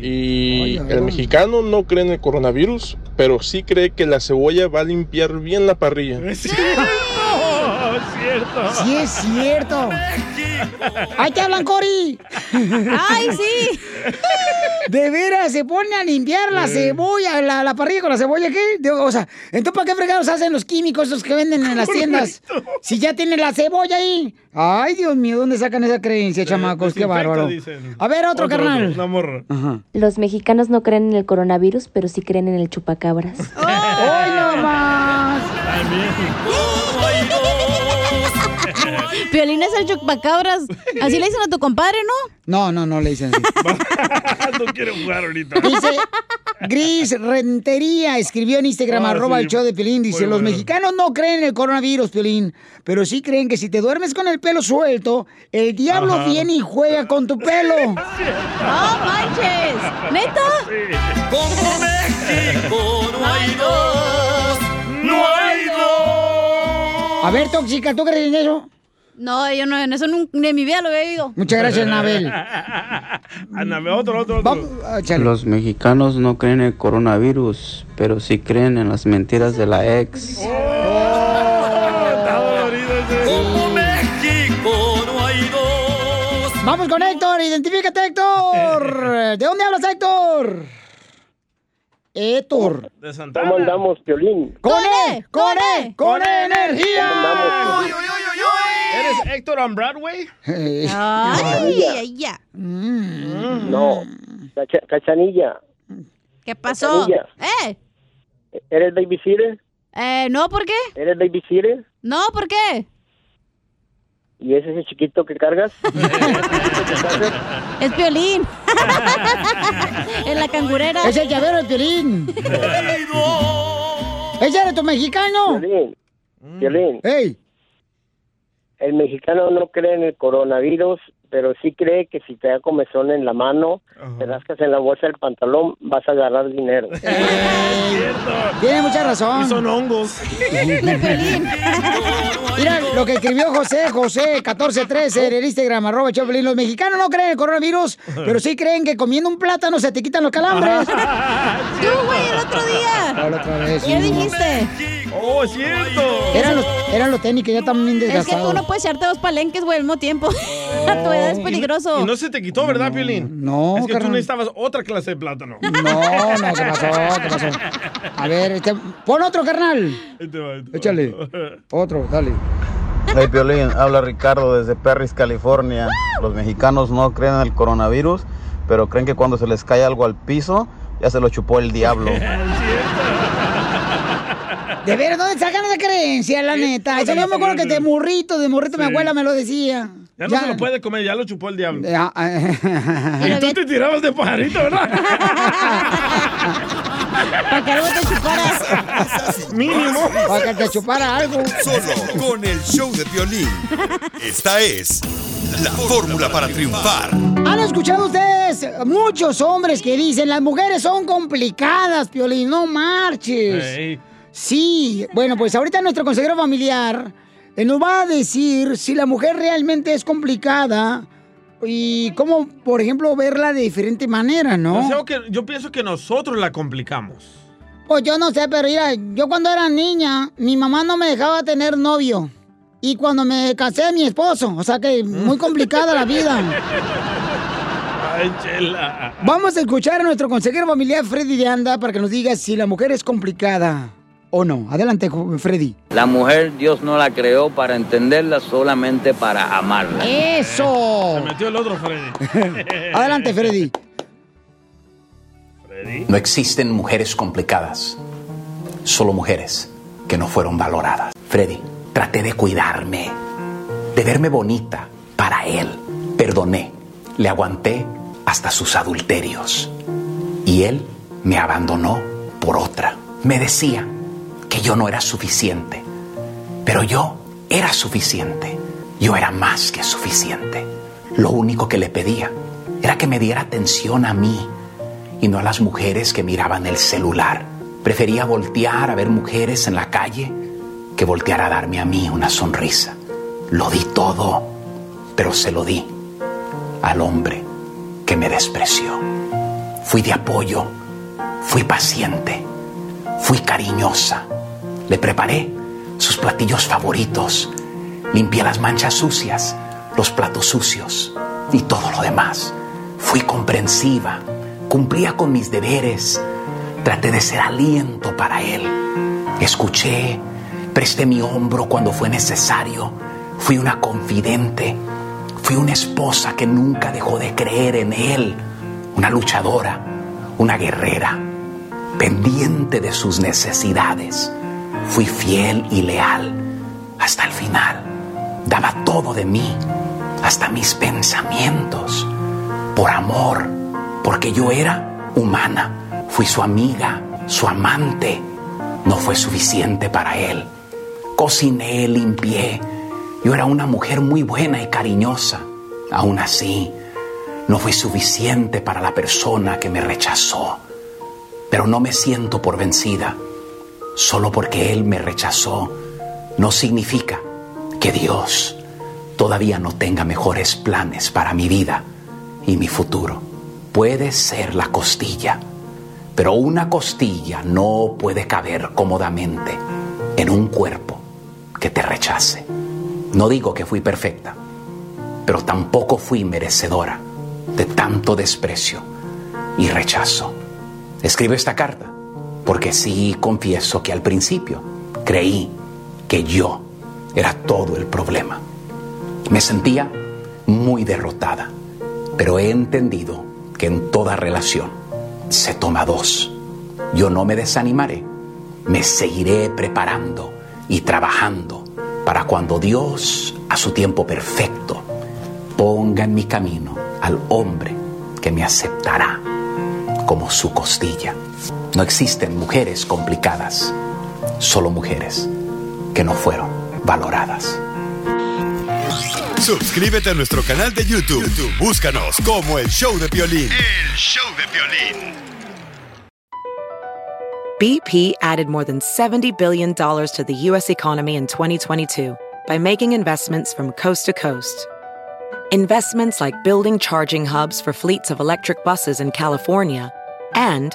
Y el mexicano no cree en el coronavirus, pero sí cree que la cebolla va a limpiar bien la parrilla. Es cierto, es cierto. Sí es cierto. ¡Ahí te hablan, Cori! ¡Ay, sí! [LAUGHS] De veras, se pone a limpiar la cebolla, la, la parrilla con la cebolla, ¿qué? De- o sea, entonces ¿para qué fregados hacen los químicos esos que venden en las tiendas? Si ya tienen la cebolla ahí. Ay, Dios mío, ¿dónde sacan esa creencia, chamacos? Qué bárbaro. dicen. A ver, otro, Otro, carnal. otro, morra. Los mexicanos no creen en el coronavirus, pero sí creen en el chupacabras. [LAUGHS] ¡Hoy Piolín es el chupacabras. Así le dicen a tu compadre, ¿no? No, no, no le dicen así. [LAUGHS] no quiero jugar ahorita. Dice Gris Rentería, escribió en Instagram, Ah, arroba sí. el show de Piolín. Dice, los bueno. mexicanos no creen en el coronavirus, Piolín, pero sí creen que si te duermes con el pelo suelto, el diablo Ajá. viene y juega con tu pelo. [LAUGHS] ¡No manches! ¿Neta? Como México no hay dos, no hay dos. A ver, tóxica, ¿tú crees en eso? No, yo no, en eso nunca, ni en mi vida lo he oído. Muchas gracias, Anabel. [LAUGHS] Anabel, otro, otro, otro. Los mexicanos no creen en el coronavirus, pero sí creen en las mentiras de la ex. Como México no hay dos. Vamos con Héctor, identifícate, Héctor. [LAUGHS] ¿De dónde hablas, Héctor? Héctor. De Santana. ¿Cómo andamos, Piolín? ¡Con E! ¡Con E! ¡Con energía! ¿Eres Héctor on Broadway? Eh. Ay, ay, ya. No, Cacha- Cachanilla, ¿Qué pasó? Cachanilla. ¿Eh? ¿eres babysitter? Eh, no, ¿por qué? ¿Eres babysitter? No, ¿por qué? ¿Y es ese chiquito que cargas? [LAUGHS] Es Piolín. [LAUGHS] en la cangurera. Es el llavero de Piolín. ¿Ese eres tu mexicano? Piolín, Piolín. ¡Ey! El mexicano no cree en el coronavirus, pero sí cree que si te da comezón en la mano, te rascas en la bolsa del pantalón, vas a agarrar dinero. [LAUGHS] Tiene mucha razón. Y son hongos. [LAUGHS] Mira lo que escribió José, José 1413 en el Instagram, arroba Choplin. Los mexicanos no creen en el coronavirus, pero sí creen que comiendo un plátano se te quitan los calambres. [LAUGHS] Tú, güey, el otro día. La otra vez, ¿Qué dijiste? ¡Oh, es cierto! Eran los, eran los tenis que ya están bien Es que tú desgastados. no puedes echarte dos palenques, güey, al mismo tiempo. A tu edad es peligroso. Y no se te quitó, ¿verdad, Piolín? No, Es que tú necesitabas otra clase de plátano. No, no, ¿qué pasó? ¿Qué pasó? A ver, este, pon otro, carnal. Va, va. Échale. Otro, dale. Hey Piolín, habla Ricardo desde Perris, California. Los mexicanos no creen en el coronavirus, pero creen que cuando se les cae algo al piso, ya se lo chupó el diablo. De veras, ¿dónde sacan esa creencia, la neta? Eso yo me acuerdo que de morrito, de morrito mi abuela me lo decía. Ya no se lo puede comer, ya lo chupó el diablo. Ah, [LAUGHS] Y tú te tirabas de pajarito, ¿verdad? [LAUGHS] Para que algo te chuparas. [LAUGHS] Mínimo. Para que te chupara algo. Solo con el show de violín. Esta es la fórmula para triunfar. ¿Han escuchado ustedes muchos hombres que dicen las mujeres son complicadas, Piolín? No marches. Sí, bueno, pues ahorita nuestro consejero familiar eh, nos va a decir si la mujer realmente es complicada y cómo, por ejemplo, verla de diferente manera, ¿no? Que yo pienso que nosotros la complicamos. Pues yo no sé, pero mira, yo cuando era niña, mi mamá no me dejaba tener novio. Y cuando me casé, mi esposo. O sea que muy complicada la vida. Ay, chela. Vamos a escuchar a nuestro consejero familiar Freddy de Anda para que nos diga si la mujer es complicada o no. Adelante, Freddy. La mujer Dios no la creó para entenderla, solamente para amarla. ¡Eso! Se metió el otro Freddy. [LAUGHS] Adelante, Freddy. No existen mujeres complicadas, solo mujeres que no fueron valoradas. Freddy, traté de cuidarme, de verme bonita para él. Perdoné, le aguanté hasta sus adulterios. Y él me abandonó por otra. Me decía que yo no era suficiente, pero yo era suficiente. Yo era más que suficiente. Lo único que le pedía era que me diera atención a mí y no a las mujeres que miraban el celular. Prefería voltear a ver mujeres en la calle que voltear a darme a mí una sonrisa. Lo di todo, pero se lo di al hombre que me despreció. Fui de apoyo, fui paciente, fui cariñosa. Le preparé sus platillos favoritos, limpié las manchas sucias, los platos sucios y todo lo demás. Fui comprensiva, cumplía con mis deberes, traté de ser aliento para él. Escuché, presté mi hombro cuando fue necesario, fui una confidente, fui una esposa que nunca dejó de creer en él, una luchadora, una guerrera, pendiente de sus necesidades. Fui fiel y leal hasta el final. Daba todo de mí, hasta mis pensamientos, por amor, porque yo era humana. Fui su amiga, su amante. No fue suficiente para él. Cociné, limpié. Yo era una mujer muy buena y cariñosa. Aún así, no fui suficiente para la persona que me rechazó. Pero no me siento por vencida. Solo porque Él me rechazó no significa que Dios todavía no tenga mejores planes para mi vida y mi futuro. Puede ser la costilla, pero una costilla no puede caber cómodamente en un cuerpo que te rechace. No digo que fui perfecta, pero tampoco fui merecedora de tanto desprecio y rechazo. Escribo esta carta porque sí confieso que al principio creí que yo era todo el problema. Me sentía muy derrotada, pero he entendido que en toda relación se toma dos. Yo no me desanimaré, me seguiré preparando y trabajando para cuando Dios, a su tiempo perfecto, ponga en mi camino al hombre que me aceptará como su costilla. No existen mujeres complicadas, solo mujeres que no fueron valoradas. Suscríbete a nuestro canal de YouTube. YouTube, Búscanos como el show de violín. El show de violín. BP added more than $70 billion to the U.S. economy in 2022 by making investments from coast to coast. Investments like building charging hubs for fleets of electric buses in California and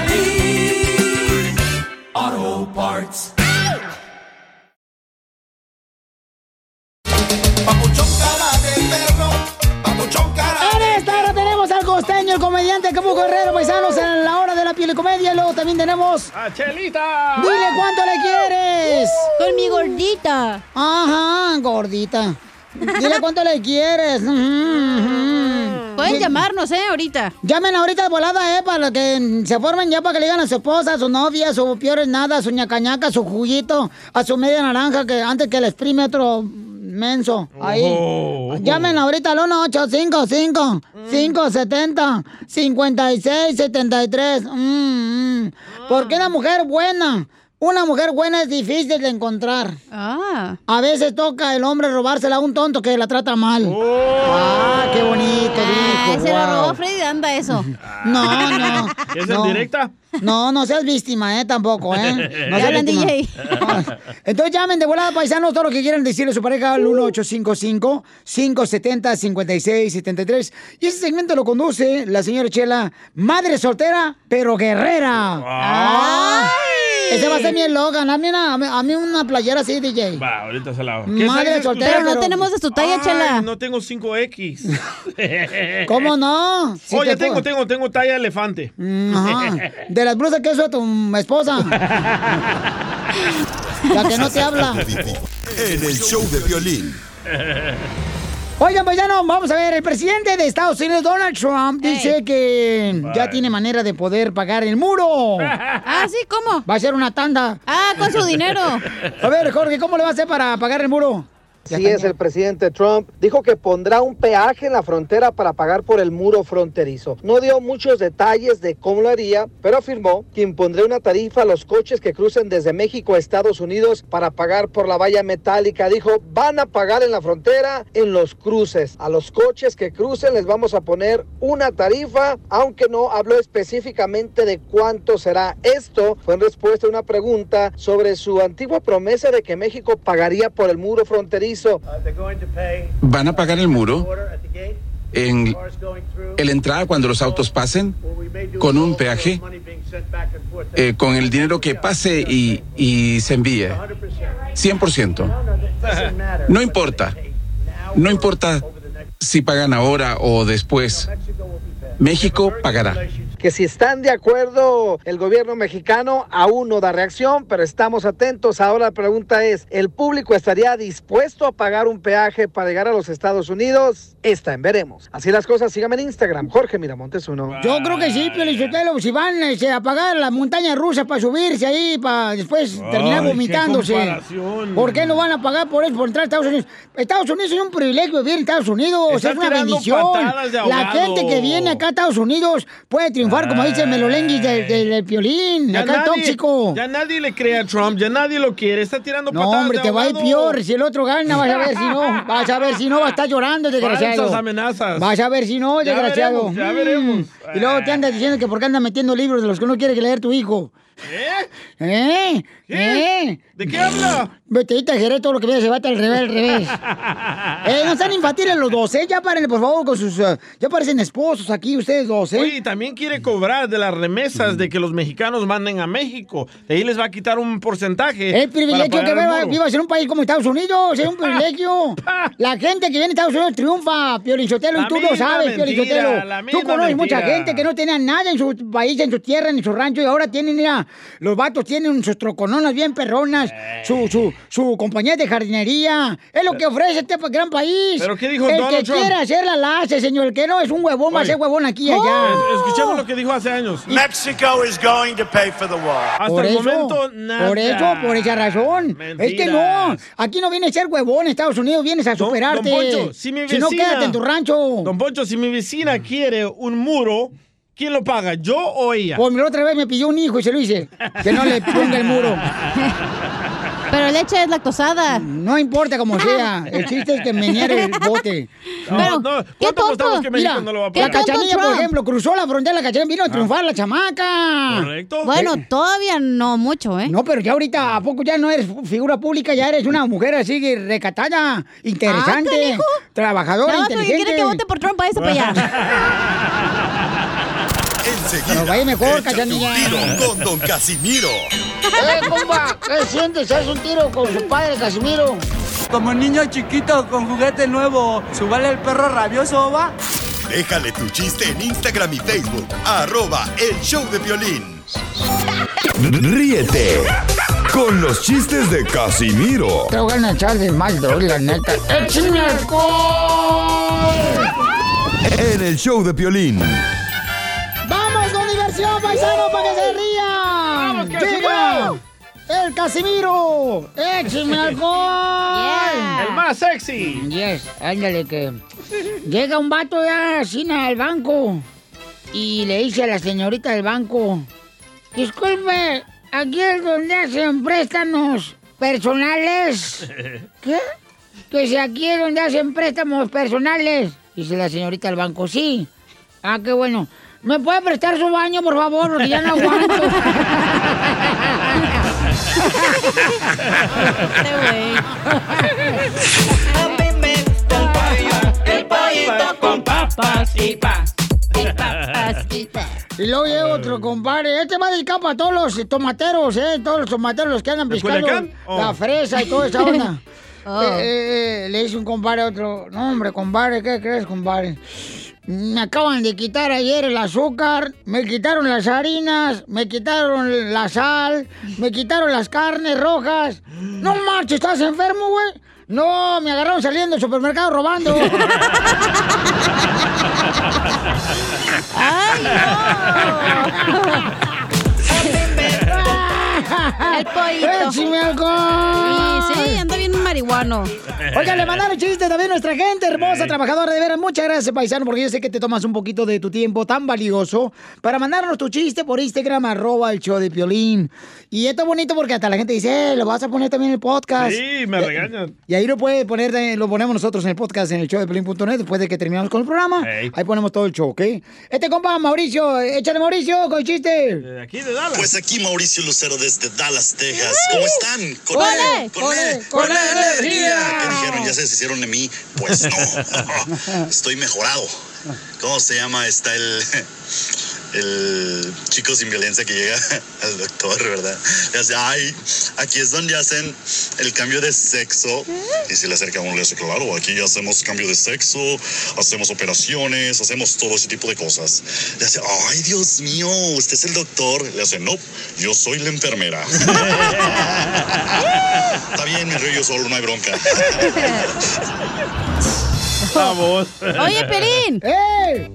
Costeño, el comediante Capu Guerrero, paisanos, en la hora de la piel y comedia. Y luego también tenemos... ¡A Chelita! ¡Dile cuánto le quieres! Con mi gordita. Ajá, gordita. Dile cuánto le quieres. Pueden llamarnos, ¿eh? Ahorita. Llamen ahorita de volada, eh, para que se formen ya para que le digan a su esposa, a su novia, a su peor es nada, a su ñacañaca, a su juguito, a su media naranja, que antes que le exprime otro menso. Ahí. Oh. Llamen ahorita al 1855 570 5673. Mm, mm. Porque una mujer buena, una mujer buena es difícil de encontrar. Ah. A veces toca el hombre robársela a un tonto que la trata mal. Ah, qué bonito Ah, dijo. se lo wow. robó Freddy Anda eso. [LAUGHS] No, no. [LAUGHS] ¿Es no. en directa? No, no seas víctima, ¿eh? Tampoco, ¿eh? [LAUGHS] No Ya seas hablan, víctima. DJ. Entonces llamen de volada, paisanos, todo lo que quieran decirle a su pareja al 1855-570-5673. Y ese segmento lo conduce la señora Chela, madre soltera, pero guerrera. Ay. Ese va a ser mi eslogan. A mí una, a mí una playera así, DJ. Va, ahorita se la hago. Madre soltera, pero no tenemos de tu talla, Ay, Chela. No tengo 5X. [LAUGHS] ¿Cómo no? Si oh, ya te tengo, puedo- tengo, tengo talla elefante. Ajá. [LAUGHS] De las blusas que usa tu esposa. [LAUGHS] La que no te habla. En el show de violín. Oigan, pues ya no, vamos a ver, el presidente de Estados Unidos, Donald Trump, dice que ya tiene manera de poder pagar el muro. [LAUGHS] Ah, sí, ¿cómo? Va a ser una tanda. Ah, con su dinero. A ver, Jorge, ¿cómo le va a hacer para pagar el muro? Así es, el presidente Trump dijo que pondrá un peaje en la frontera para pagar por el muro fronterizo. No dio muchos detalles de cómo lo haría, pero afirmó que impondrá una tarifa a los coches que crucen desde México a Estados Unidos para pagar por la valla metálica. Dijo, van a pagar en la frontera en los cruces. A los coches que crucen les vamos a poner una tarifa, aunque no habló específicamente de cuánto será. Esto fue en respuesta a una pregunta sobre su antigua promesa de que México pagaría por el muro fronterizo. ¿Van a pagar el muro en, en la entrada cuando los autos pasen con un peaje? Eh, con el dinero que pase y, se envíe. 100%. No importa. No importa si pagan ahora o después. México pagará. que si están de acuerdo el gobierno mexicano aún no da reacción, pero estamos atentos. Ahora la pregunta es, ¿el público estaría dispuesto a pagar un peaje para llegar a los Estados Unidos? Está en veremos. Así las cosas, síganme en Instagram, Jorge Miramontes uno. Yo creo que sí, Piolichotelo, si van este, a pagar la montaña rusa para subirse ahí, para después terminar Ay, vomitándose. ¿Por qué no van a pagar por eso, por entrar a Estados Unidos? Estados Unidos es un privilegio vivir en Estados Unidos, es una bendición. La gente que viene acá a Estados Unidos puede triunfar, como dice el Melolenguis del, del, del Piolín, acá el tóxico. ya nadie le cree a Trump, ya nadie lo quiere, está tirando No, patadas hombre, de te va a ir peor. Si el otro gana, vas a ver si no. [LAUGHS] Vas a ver si no, va a estar llorando, desgraciado. Falsas amenazas. Vas a ver si no, Ya desgraciado. veremos, ya Mm. veremos. Y luego te andas diciendo que por qué andas metiendo libros de los que no quiere leer tu hijo. ¿Eh? ¿Eh? ¿De qué habla? Vete te todo lo que veas, se va al revés, al revés. [LAUGHS] eh, no están infantiles los dos, ¿eh? Ya párenle, por favor, con sus... eh, ya parecen esposos aquí ustedes dos, ¿eh? Oye, y también quiere cobrar de las remesas de que los mexicanos manden a México. De ahí les va a quitar un porcentaje. El privilegio que viva- muro. vivas en un país como Estados Unidos, es un [LAUGHS] privilegio. La gente que viene a Estados Unidos triunfa, Piolichotelo, y tú lo sabes, la Tú conoces mucha gente que no tenía nada en su país, en su tierra, en su rancho, y ahora tienen, mira, los vatos tienen sus trocononas bien perronas, Su, su, su compañía de jardinería. Es lo que ofrece este gran país. ¿Pero qué dijo El Donald que Trump? quiera hacer la lace, señor, el que no es un huevón, va a ser huevón aquí y allá. Es- Escuchemos lo que dijo hace años. Mexico is going to pay for the wall. Hasta por el eso, momento, nada. por eso, por esa razón. Es que no, Mentiras. aquí no vienes a ser huevón, Estados Unidos vienes a superarte. Don Poncho, si mi vecina, no, quédate en tu rancho. Don Poncho, si mi vecina quiere un muro, ¿quién lo paga? ¿Yo o ella? Por mi otra vez me pidió un hijo y se lo hice. Que no le ponga el muro. [LAUGHS] Pero leche es lactosada. No importa como [LAUGHS] sea. El chiste es que me el bote. No, Pero, no, ¿qué ¿cuánto apostamos que México Mira, no lo va a La pagar? cachanilla, por ejemplo, cruzó la frontera, la cachanilla vino a triunfar la chamaca. Correcto. Bueno, todavía no mucho, ¿eh? No, pero ya ahorita, ¿a poco ya no eres figura pública? Ya eres una mujer así recatada, interesante, Ah, trabajadora, porque inteligente. quiere que vote por Trump, váyase para allá. [LAUGHS] Enseguida. Pero vaya mejor, cachanilla. un tiro con Don Casimiro. ¡Eh, compa! ¿Qué sientes? ¿Haz un tiro con su padre, Casimiro? Como niño chiquito con juguete nuevo, ¿subale el perro rabioso, va? Déjale tu chiste en Instagram y Facebook. Arroba El Show de Violín. Ríete con los chistes de Casimiro Te voy a echar de mal, droga, la neta. ¡Échame alcohol! en el show de Piolín. ¡Vamos con diversión, paisano, para que se rían! ¡Vamos, el Casimiro! ¡Échame [LAUGHS] alcohol! El más sexy. Yes, ándale que... Llega un vato ya así al banco y le dice a la señorita del banco, disculpe, aquí es donde hacen préstamos personales. [LAUGHS] ¿Qué? Que si aquí es donde hacen préstamos personales. Dice la señorita del banco, sí. Ah, qué bueno. ¿Me puede prestar su baño, por favor? Porque ya no aguanto. [LAUGHS] El pollito con papas y pa. Y luego llega otro compadre. Este va dedicado para todos los tomateros, ¿eh? Todos los tomateros los que andan ¿De piscando? Oh. la fresa y toda esa [LAUGHS] onda. Oh. Eh, eh, eh, le dice un compadre a otro. No, hombre, compadre, ¿qué crees, compadre? Me acaban de quitar ayer el azúcar, me quitaron las harinas, me quitaron la sal, me quitaron las carnes rojas. No marches, ¿estás enfermo, güey? No, me agarraron saliendo del supermercado robando. [LAUGHS] [LAUGHS] ¡Ay, [LAUGHS] El pollito. ¡Échame alcohol! Sí, sí, anda bien marihuano. Oiga, le mandaron chistes también a nuestra gente hermosa, trabajadora de veras. Muchas gracias, paisano, porque yo sé que te tomas un poquito de tu tiempo tan valioso para mandarnos tu chiste por Instagram, arroba el show de Piolín. Y esto es bonito porque hasta la gente dice, eh, lo vas a poner también en el podcast. Sí, me regañan. Y ahí lo puede poner, eh, lo ponemos nosotros en el podcast en el show de Piolín.net después de que terminamos con el programa. Ahí ponemos todo el show, ¿ok? Este compa, Mauricio, échale Mauricio con el chiste. De aquí de Dallas. Pues aquí Mauricio Lucero desde Dallas, Texas. ¿Cómo están? ¡Con él! ¡Con él! ¡Con energía! ¿Qué dijeron? ¿Ya se deshicieron de mí? Pues no. [LAUGHS] Estoy mejorado. ¿Cómo se llama? Está el, el chico sin violencia que llega [LAUGHS] al doctor, ¿verdad? Le hace, ay, aquí es donde hacen el cambio de sexo. Y se le acerca a uno y le dice, claro, aquí hacemos cambio de sexo, hacemos operaciones, hacemos todo ese tipo de cosas. Le hace, ay, Dios mío, usted es el doctor. Le hace, no, yo soy la enfermera. [LAUGHS] Está bien, me río yo solo, no hay bronca. [LAUGHS] Vamos. Oye, Pelín. ¡Eh!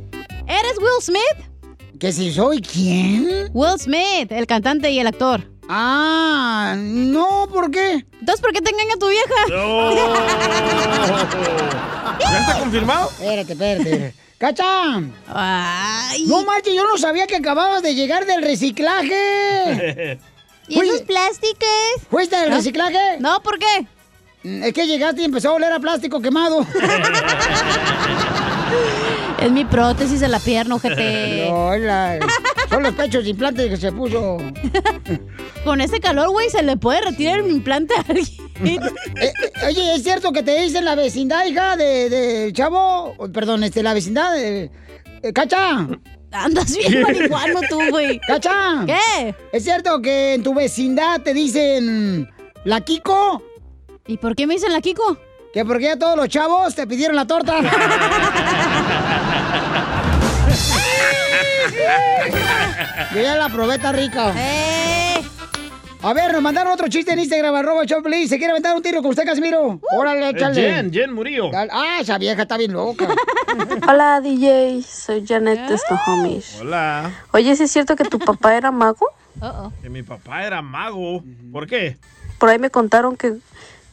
¿Eres Will Smith? ¿Que si soy quién? Will Smith, el cantante y el actor. Ah, no, ¿por qué? Entonces, ¿por qué te engaña tu vieja? [LAUGHS] ¿Ya está confirmado? Espérate, espérate. ¡Cacha! Ay. No marches, yo no sabía que acababas de llegar del reciclaje. [LAUGHS] ¿Y esos plásticos? ¿Fuiste del ¿No? reciclaje? No, ¿por qué? Es que llegaste y empezó a oler a plástico quemado. [LAUGHS] [LAUGHS] Es mi prótesis de la pierna, ojete. [LAUGHS] No, la- son los pechos de implante que se puso. [LAUGHS] Con ese calor, güey, se le puede retirar el implante a alguien. Eh, eh, oye, ¿es cierto que te dicen la vecindad, hija, de, de Chavo? Perdón, este, la vecindad de... eh, ¡Cacha! Andas bien marihuano tú, güey. ¡Cacha! ¿Qué? ¿Es cierto que en tu vecindad te dicen la Kiko? ¿Y por qué me dicen la Kiko? Que porque ya todos los chavos te pidieron la torta. [LAUGHS] Yo ya la probé, está rica. ¡Eh! A ver, nos mandaron otro chiste en Instagram, arroba Choplin. ¿Se quiere aventar un tiro con usted, Casimiro? Órale, Eh, échale. Jen, Jen Murillo. Dale. Ah, esa vieja está bien loca. [LAUGHS] Hola DJ, soy Janet de Snohomish. Hola. Oye, ¿sí es cierto que tu papá era mago? Que mi papá era mago. ¿Por qué? Por ahí me contaron que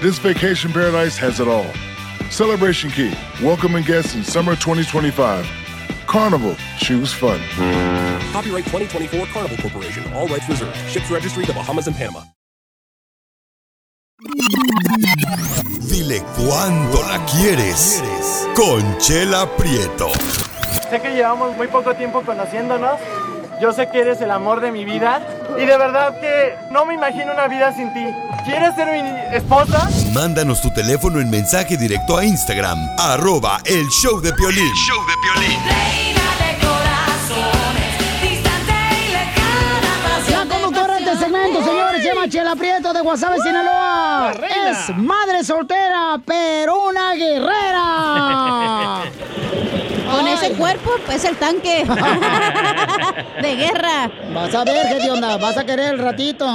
This vacation paradise has it all. Celebration Key, welcoming guests in summer 2025. Carnival, choose fun. Copyright 2024 Carnival Corporation. All rights reserved. Ships registry the Bahamas and Panama. Dile cuándo la quieres. Conchela Prieto. Sé que llevamos muy poco tiempo conociéndonos. Yo sé que eres el amor de mi vida. Y de verdad que no me imagino una vida sin ti. ¿Quieres ser mi esposa? Mándanos tu teléfono en mensaje directo a Instagram, arroba el show de Piolín. show de Piolín. La conductora de este segmento, señores, se llama Chela Prieto de Guasave, Sinaloa. Es madre soltera, pero una guerrera. [LAUGHS] Con ese cuerpo es el tanque [LAUGHS] de guerra. Vas a ver qué onda, vas a querer el ratito,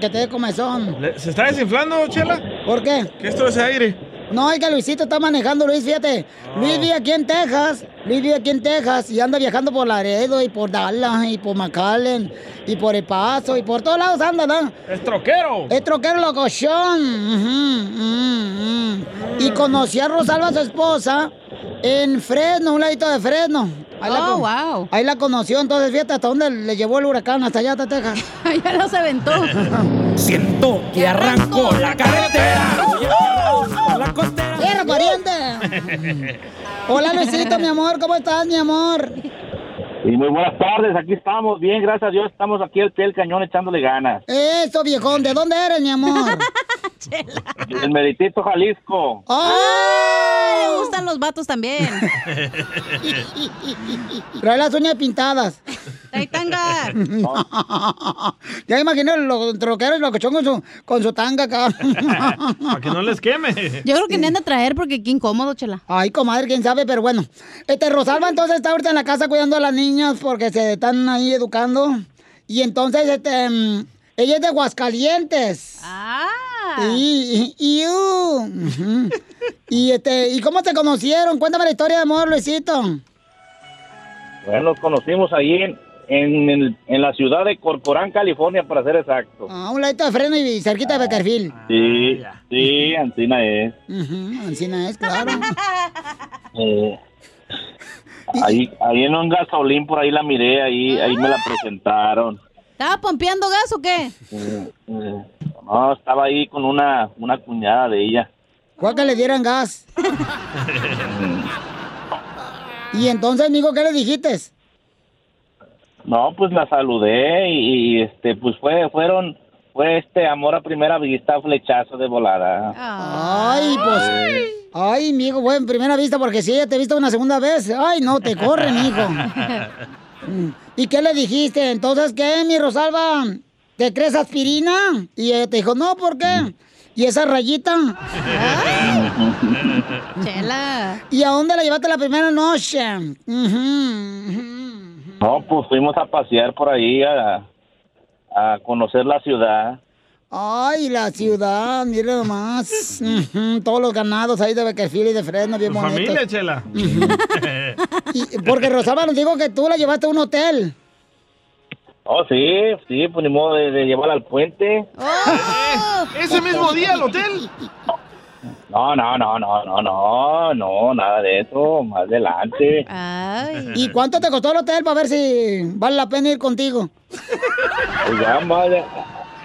que te dé comezón. ¿Se está desinflando, Chela? ¿Por qué? ¿Qué es todo ese aire? No, es que Luisito está manejando, Luis, fíjate. Luis vive aquí en Texas, Luis vive aquí en Texas y anda viajando por Laredo y por Dallas y por McAllen y por El Paso y por todos lados anda, ¿no? ¡Es troquero! Es troquero locochón. Mm. Y conocí a Rosalba, su esposa, en Fresno, un ladito de Fresno. Ahí la Oh, con- wow. Ahí la conoció, entonces fíjate hasta dónde le llevó el huracán, hasta allá, hasta Texas. [LAUGHS] ya los aventó. [LAUGHS] Siento que arrancó la carretera. ¡Tierra, pariente! [LAUGHS] Hola, Luisito, mi amor, ¿cómo estás, mi amor? Y muy buenas tardes, aquí estamos, bien, gracias a Dios, estamos aquí al pie del cañón echándole ganas. Eso, viejón, ¿de dónde eres, mi amor? [LAUGHS] El Meritito, Jalisco. ¡Ay! Le gustan los vatos también. [LAUGHS] [LAUGHS] Trae las uñas pintadas. Trae tanga. [LAUGHS] ya imaginé los troqueros locochón con su, con su tanga acá. Para que no les queme. Yo creo que ni han de traer porque qué incómodo, chela. Ay, comadre, quién sabe, pero bueno. Este, Rosalba entonces está ahorita en la casa cuidando a las niñas porque se están ahí educando. Y entonces, este, mm, ella es de Aguascalientes. Ah. Y, y, y, uh, y este, ¿y cómo te conocieron? Cuéntame la historia de amor, Luisito. Bueno, nos conocimos ahí en, en, la ciudad de Corporán, California, para ser exacto. A un ladito de freno y cerquita de Beckerfield. Sí, sí, Antina es. Ujú, Encina es, claro. [LAUGHS] Eh, ahí, ahí en un gasolín, por ahí la miré, ahí, ahí me la presentaron. ¿Estaba pompeando gas o qué? Eh, eh, no, estaba ahí con una, una cuñada de ella. Fue que le dieran gas. [LAUGHS] Y entonces, amigo, ¿qué le dijiste? No, pues la saludé y, y, este, pues fue, fueron, fue este amor a primera vista, flechazo de volada. Ay, pues. Ay, mijo, fue en primera vista porque si ella te viste una segunda vez, ay, no, te corren, hijo. [LAUGHS] ¿Y qué le dijiste? Entonces, ¿qué, mi Rosalba? ¿Te crees aspirina? Y ella te dijo, no, ¿por qué? ¿Y esa rayita? [LAUGHS] Chela. ¿Y a dónde la llevaste la primera noche? No, pues fuimos a pasear por ahí a, a conocer la ciudad. Ay, la ciudad, mire nomás. Todos los ganados ahí de Beckerfield y de Fresno, bien bonitos. familia, Chela. [LAUGHS] Y- porque Rosalba nos dijo que tú la llevaste a un hotel. Oh, sí, sí, pues ni modo de, de llevarla al puente. ¿Ese mismo día al hotel? No, no, no, no, no, no, no, nada de eso, más adelante. ¿Y cuánto te costó el hotel para ver si vale la pena ir contigo? Pues ya más de-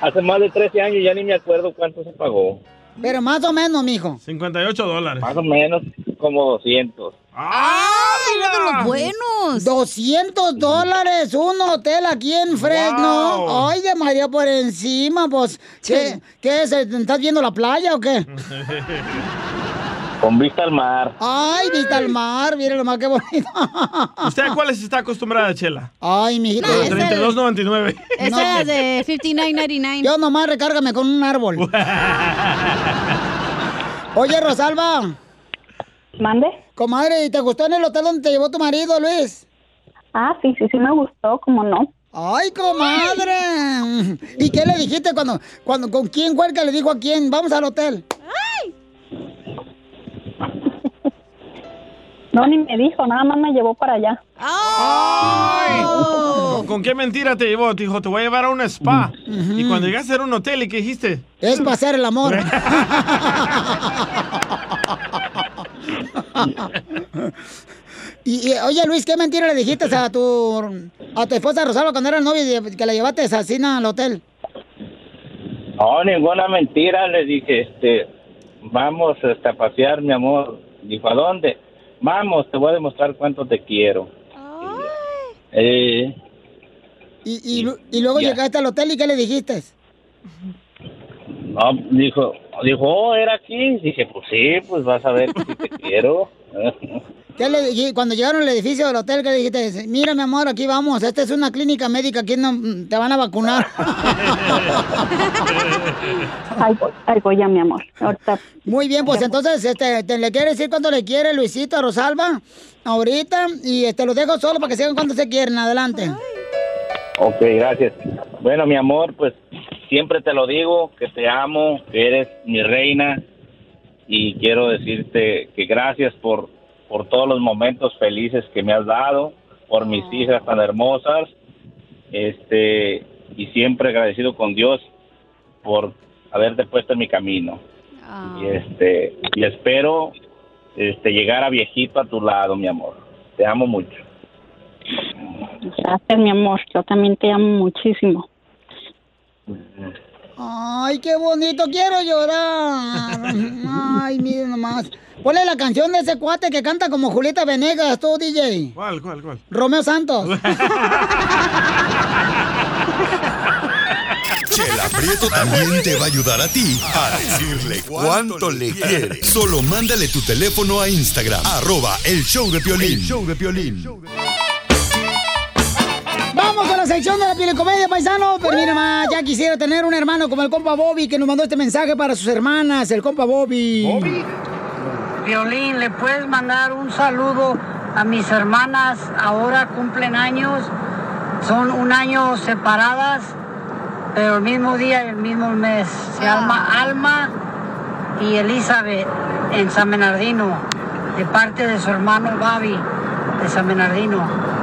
hace más de 13 años ya ni me acuerdo cuánto se pagó. Pero más o menos, mijo. 58 dólares. Más o menos como 200. ¡Ay, uno de los buenos! 200 dólares, un hotel aquí en Fresno. Wow. Ay, de María por encima, pues. ¿Qué, ¿Qué es? ¿Estás viendo la playa o qué? [LAUGHS] Con vista al mar. Ay, vista al mar, mira nomás qué bonito. ¿Usted a cuáles está acostumbrada, Chela? Ay, mijito. A 32.99. [LAUGHS] Esa es de 59.99. Yo nomás recárgame con un árbol. [LAUGHS] Oye, Rosalba. ¿Mande? Comadre, ¿y te gustó en el hotel donde te llevó tu marido, Luis? Ah, sí, sí, sí me gustó, ¿cómo no? ¡Ay, comadre! ¿Y qué le dijiste cuando, cuando, con quién que le dijo a quién? Vamos al hotel. No, ni me dijo, nada más me llevó para allá. ¿Con, con qué mentira te llevó? Te dijo, te voy a llevar a un spa. Y cuando llegaste a un hotel, ¿y qué dijiste? Es para hacer el amor. [LAUGHS] y, y, oye, Luis, ¿qué mentira le dijiste a tu, a tu esposa Rosalba cuando era novia y que la llevaste así al hotel? No, ninguna mentira. Le dije, este, vamos este, a pasear, mi amor. Dijo, ¿a dónde? Vamos, te voy a demostrar cuánto te quiero. Eh, Y, y, lu- y luego Ya. llegaste al hotel y ¿qué le dijiste? no, dijo, dijo, oh, era aquí. Dije, pues sí, pues vas a ver que sí te quiero. [LAUGHS] ¿Qué le dij- Cuando llegaron al edificio del hotel, ¿qué le dijiste? Mira, mi amor, aquí vamos. Esta es una clínica médica. Aquí no, te van a vacunar. [LAUGHS] Ay, voy, ya, mi amor. Ahorita. Muy bien, pues entonces, este, te, ¿le quiere decir cuánto le quiere Luisito a Rosalba? Ahorita. Y este, lo dejo solo para que sigan cuando se quieren. Adelante. Ok, gracias. Bueno, mi amor, pues siempre te lo digo, que te amo, que eres mi reina y quiero decirte que gracias por, por todos los momentos felices que me has dado, por mis hijas tan hermosas, este, y siempre agradecido con Dios por haberte puesto en mi camino. Y este, y espero este llegar a viejito a tu lado, mi amor. Te amo mucho. Gracias, mi amor. Yo también te amo muchísimo. Ay, qué bonito. Quiero llorar. Ay, miren nomás. Ponle la canción de ese cuate que canta como Julieta Venegas, tú, DJ. ¿Cuál, cuál, cuál? Romeo Santos. Chela Prieto también te va a ayudar a ti a decirle cuánto le quiere. Solo mándale tu teléfono a Instagram, arroba el show de Piolín. El show de Piolín. La sección de la piel comedia, paisano. Pero mira más, ya quisiera tener un hermano como el compa Bobby que nos mandó este mensaje para sus hermanas, el compa Bobby. ¿Bobby? Violín, ¿le puedes mandar un saludo a mis hermanas? Ahora cumplen años, son un año separadas, pero el mismo día y el mismo mes. Se llama Alma y Elizabeth en San Bernardino, de parte de su hermano Babi de San Bernardino.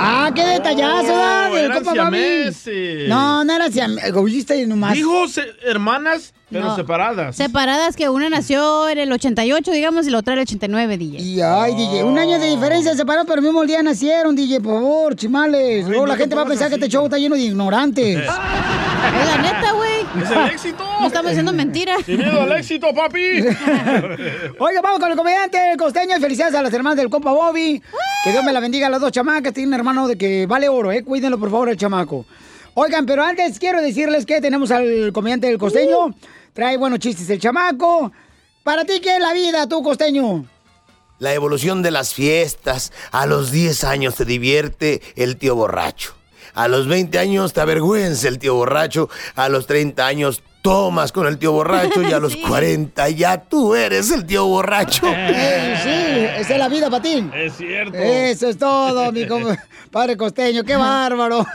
Ah, qué detallazo, eran compa Bobby. siameses. No, no era siameses. ¿Oíste nomás? Dijo se- hermanas, pero No. separadas. Separadas que una nació en el 88, digamos, y la otra en el 89, DJ. Y ay, DJ, un año de diferencia separados, pero el mismo día nacieron, DJ, por favor, chimales. Luego la gente va a pensar que este show está lleno de ignorantes. Oiga, neta, güey. Es el éxito. No estamos diciendo mentiras. Sin miedo al éxito, papi. [LAUGHS] Oiga, vamos con el comediante, el costeño, y felicidades a las hermanas del compa Bobby. Que Dios me la bendiga a las dos chamacas. Tiene un hermano de que vale oro, ¿eh? Cuídenlo, por favor, el chamaco. Oigan, pero antes quiero decirles que tenemos al comediante del costeño. Trae buenos chistes el chamaco. ¿Para ti qué es la vida, tú, costeño? La evolución de las fiestas. A los 10 años te divierte el tío borracho. A los 20 años te avergüenza el tío borracho. A los 30 años tomas con el tío borracho. Y a [LAUGHS] los 40 ya tú eres el tío borracho. Eh, [LAUGHS] sí, esa es la vida para ti. Es cierto. Eso es todo, mi com- [LAUGHS] padre costeño. ¡Qué bárbaro!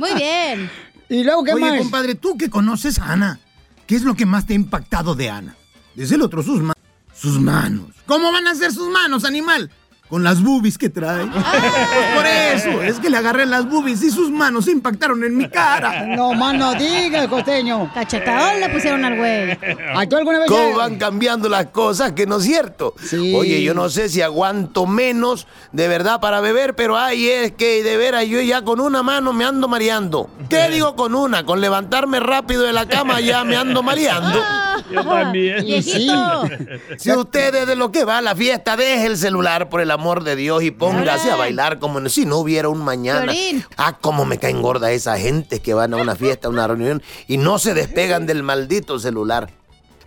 Muy bien. ¿Y luego qué Oye, más? compadre, tú que conoces a Ana, ¿qué es lo que más te ha impactado de Ana? Desde el otro, sus manos. Sus manos. ¿Cómo van a ser sus manos, animal? Con las boobies que trae. Pues por eso, es que le agarré las boobies y sus manos se impactaron en mi cara. No más no digas, costeño. Cachetadón le pusieron al güey. ¿Tú alguna vez ¿Cómo van cambiando las cosas? Que no es cierto. Oye, yo no sé si aguanto menos de verdad para beber, pero ay, es que de veras yo ya con una mano me ando mareando. ¿Qué digo con una? Con levantarme rápido de la cama ya me ando mareando. Yo también. Viejito. [LAUGHS] Si usted de lo que va a la fiesta, deje el celular por el amor de Dios y póngase a bailar como si no hubiera un mañana. Ah, cómo me caen gorda esa gente que van a una fiesta, a una reunión y no se despegan del maldito celular.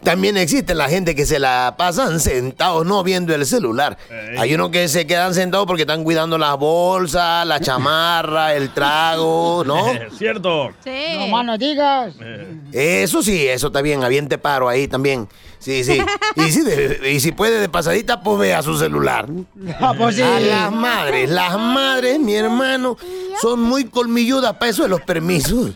También existe la gente que se la pasan sentados, no viendo el celular. Hay unos que se quedan sentados porque están cuidando las bolsas, la chamarra, el trago, ¿no? [LAUGHS] Es cierto. Sí. No más no digas. Eso sí, eso está bien, aviente paro ahí también. Sí, sí. Y si, de- y si puede de pasadita, pues vea su celular. Ah, pues sí. A las madres, las madres, mi hermano, son muy colmilludas para eso de los permisos.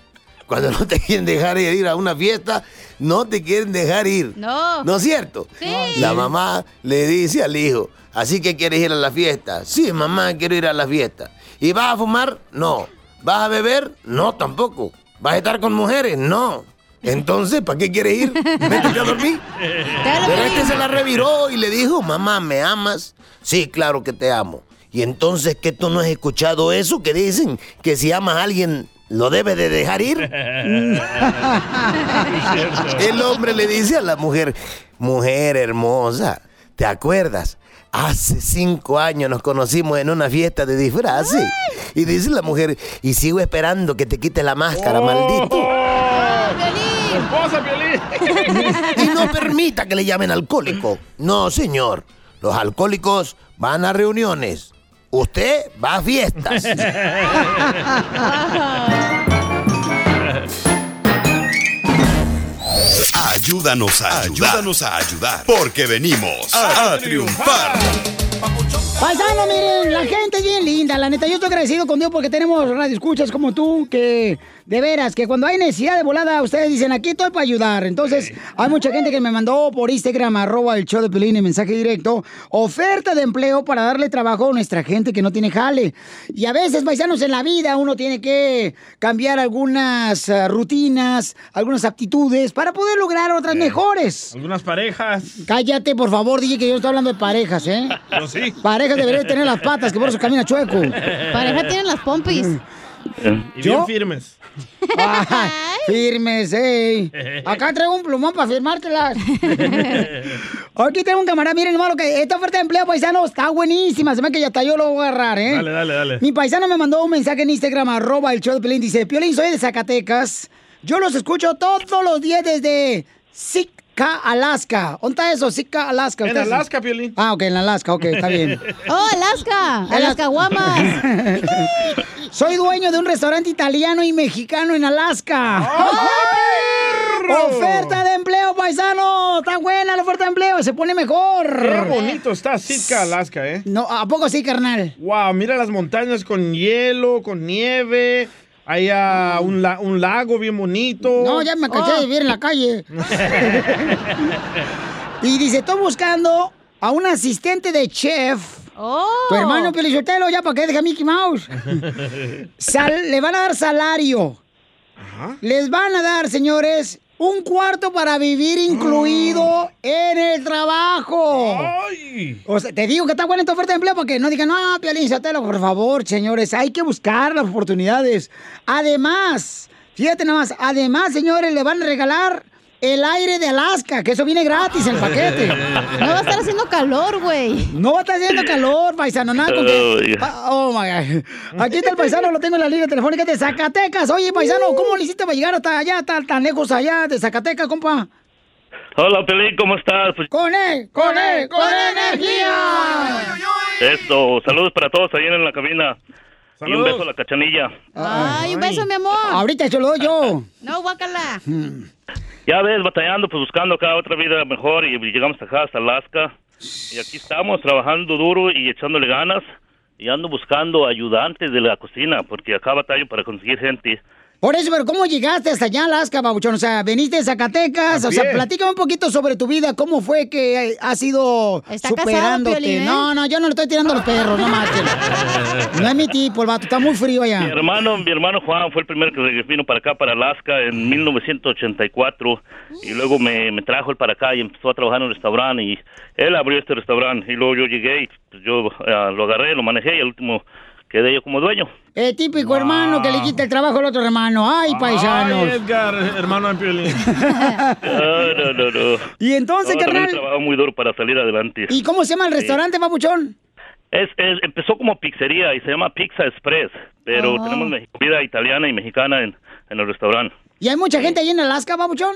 Cuando no te quieren dejar ir a una fiesta, no te quieren dejar ir. No. ¿No es cierto? Sí. La mamá le dice al hijo, ¿así que quieres ir a la fiesta? Sí, mamá, quiero ir a la fiesta. ¿Y vas a fumar? No. ¿Vas a beber? No, tampoco. ¿Vas a estar con mujeres? No. Entonces, ¿para qué quieres ir? Vete a dormir. Pero este se la reviró y le dijo, mamá, ¿me amas? Sí, claro que te amo. Y entonces, ¿qué tú no has escuchado eso que dicen que si amas a alguien, lo debes de dejar ir? [LAUGHS] El hombre le dice a la mujer, mujer hermosa, ¿te acuerdas? Hace cinco años nos conocimos en una fiesta de disfraces. Y dice la mujer, y sigo esperando que te quite la máscara, maldito. ¡Esposa, Piolín! Y no permita que le llamen alcohólico. No, señor. Los alcohólicos van a reuniones. Usted va a fiestas. Ayúdanos a ayudar. Ayúdanos a ayudar. Porque venimos a, a triunfar. Paisano, miren, la gente es bien linda, la neta. Yo estoy agradecido con Dios porque tenemos radioescuchas como tú, que de veras, que cuando hay necesidad de volada, ustedes dicen, aquí estoy para ayudar. Entonces, hay mucha gente que me mandó por Instagram, arroba el show de Pelín, en mensaje directo, oferta de empleo para darle trabajo a nuestra gente que no tiene jale. Y a veces, paisanos, en la vida uno tiene que cambiar algunas eh, rutinas, algunas aptitudes para poder lograr otras mejores. Algunas parejas. Cállate, por favor, dije que yo estoy hablando de parejas, ¿eh? Yo sí. Pareja debería tener las patas, que por eso camina chueco. Pareja tienen las pompis. Y ¿Yo? bien firmes. Ay, firmes, ey. Acá traigo un plumón para firmártelas. Aquí tengo un camarada, miren, hermano, que esta oferta de empleo paisano está buenísima. Se me que ya hasta yo lo voy a agarrar, ¿eh? Dale, dale, dale. Mi paisano me mandó un mensaje en Instagram, arroba el show de Pelín. Dice, Piolín, soy de Zacatecas. Yo los escucho todos los días desde Sitka, Alaska. ¿Dónde está eso? Sitka, Alaska. En ¿Ustedes- Alaska, Piolín. Ah, ok, en Alaska, ok, está bien. [LAUGHS] Oh, Alaska. Alaska Guamas. [LAUGHS] Soy dueño de un restaurante italiano y mexicano en Alaska. ¡Oferta de empleo, paisano! ¡Está buena la oferta de empleo! ¡Se pone mejor! Qué bonito está Sitka, Alaska, ¿eh? No, ¿a poco sí, carnal? Wow, mira las montañas con hielo, con nieve. Hay ah, un, la- un lago bien bonito. No, ya me cansé Ah. de vivir en la calle. [LAUGHS] y dice, estoy buscando a un asistente de chef. Oh. Tu hermano Pelichotelo, ya para que deja Mickey Mouse. [LAUGHS] Sal- le van a dar salario. Les van a dar, señores, un cuarto para vivir incluido en el trabajo. O sea, te digo que está buena esta oferta de empleo para que no digan, no, Piolín Sotelo, por favor, señores, hay que buscar las oportunidades. Además, fíjate nada más, además, señores, le van a regalar el aire de Alaska, que eso viene gratis el paquete. [LAUGHS] No va a estar haciendo calor, güey. No va a estar haciendo calor, paisano, nada con que... Ah, Oh, my God. Aquí está el paisano, lo tengo en la línea telefónica de Zacatecas. Oye, paisano, ¿cómo le hiciste para llegar hasta allá, tan, tan lejos allá de Zacatecas, compa? Hola, Pelín, ¿cómo estás? Pues, ¡Con él! ¡Con él! ¡Con energía! esto, saludos para todos ahí en la cabina. Y un beso a la cachanilla. Ay, un beso, mi amor. Ahorita se lo doy yo. No, guácala. Ya ves, batallando, pues buscando acá otra vida mejor y llegamos acá hasta Alaska. Y aquí estamos trabajando duro y echándole ganas. Y ando buscando ayudantes de la cocina, porque acá batallo para conseguir gente. Por eso, pero ¿cómo llegaste hasta allá, Alaska, babuchón? O sea, veniste de Zacatecas. A O sea, platícame un poquito sobre tu vida. ¿Cómo fue que has ido Está casado, superándote? Piolín, ¿eh? No, no, yo no le estoy tirando a los perros, no más. [LAUGHS] No es mi tipo, el vato. Está muy frío Mi allá. hermano, mi hermano Juan fue el primero que vino para acá, para Alaska, en 1984. Y luego me, me trajo él para acá y empezó a trabajar en un restaurante. Y él abrió este restaurante. Y luego yo llegué y pues, yo eh, lo agarré, lo manejé y al último quedé yo como dueño. El típico hermano que le quita el trabajo al otro hermano. Ay, paisanos. Ay, Edgar, hermano de Piolín. No, [LAUGHS] no, no, no. Y entonces, No, carnal? trabajado muy duro para salir adelante. ¿Y cómo se llama el Sí. restaurante, babuchón? Es, es- empezó como pizzería y se llama Pizza Express, pero Ah. tenemos comida italiana y mexicana en, en el restaurante. ¿Y hay mucha gente ahí en Alaska, babuchón?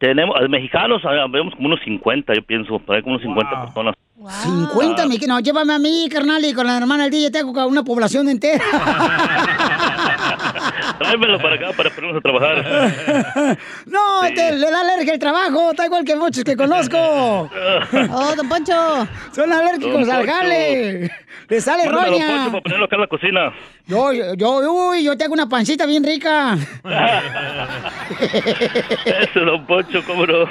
Tenemos mexicanos, ah, vemos como unos 50, yo pienso, como unos 50 personas. 50 mil. No, llévame a mí, carnal, y con la hermana del DJ tengo una población entera. [LAUGHS] Tráemelo para acá para ponernos a trabajar. [LAUGHS] No, te- le da alergia el trabajo, está igual que muchos que conozco. [LAUGHS] Oh, don Poncho. Son alérgicos al jale. Le sale Mándame a Don roña. Poncho para ponerlo acá en la cocina. Yo, yo, uy, yo tengo una pancita bien rica. Eso, don Poncho, cómo no.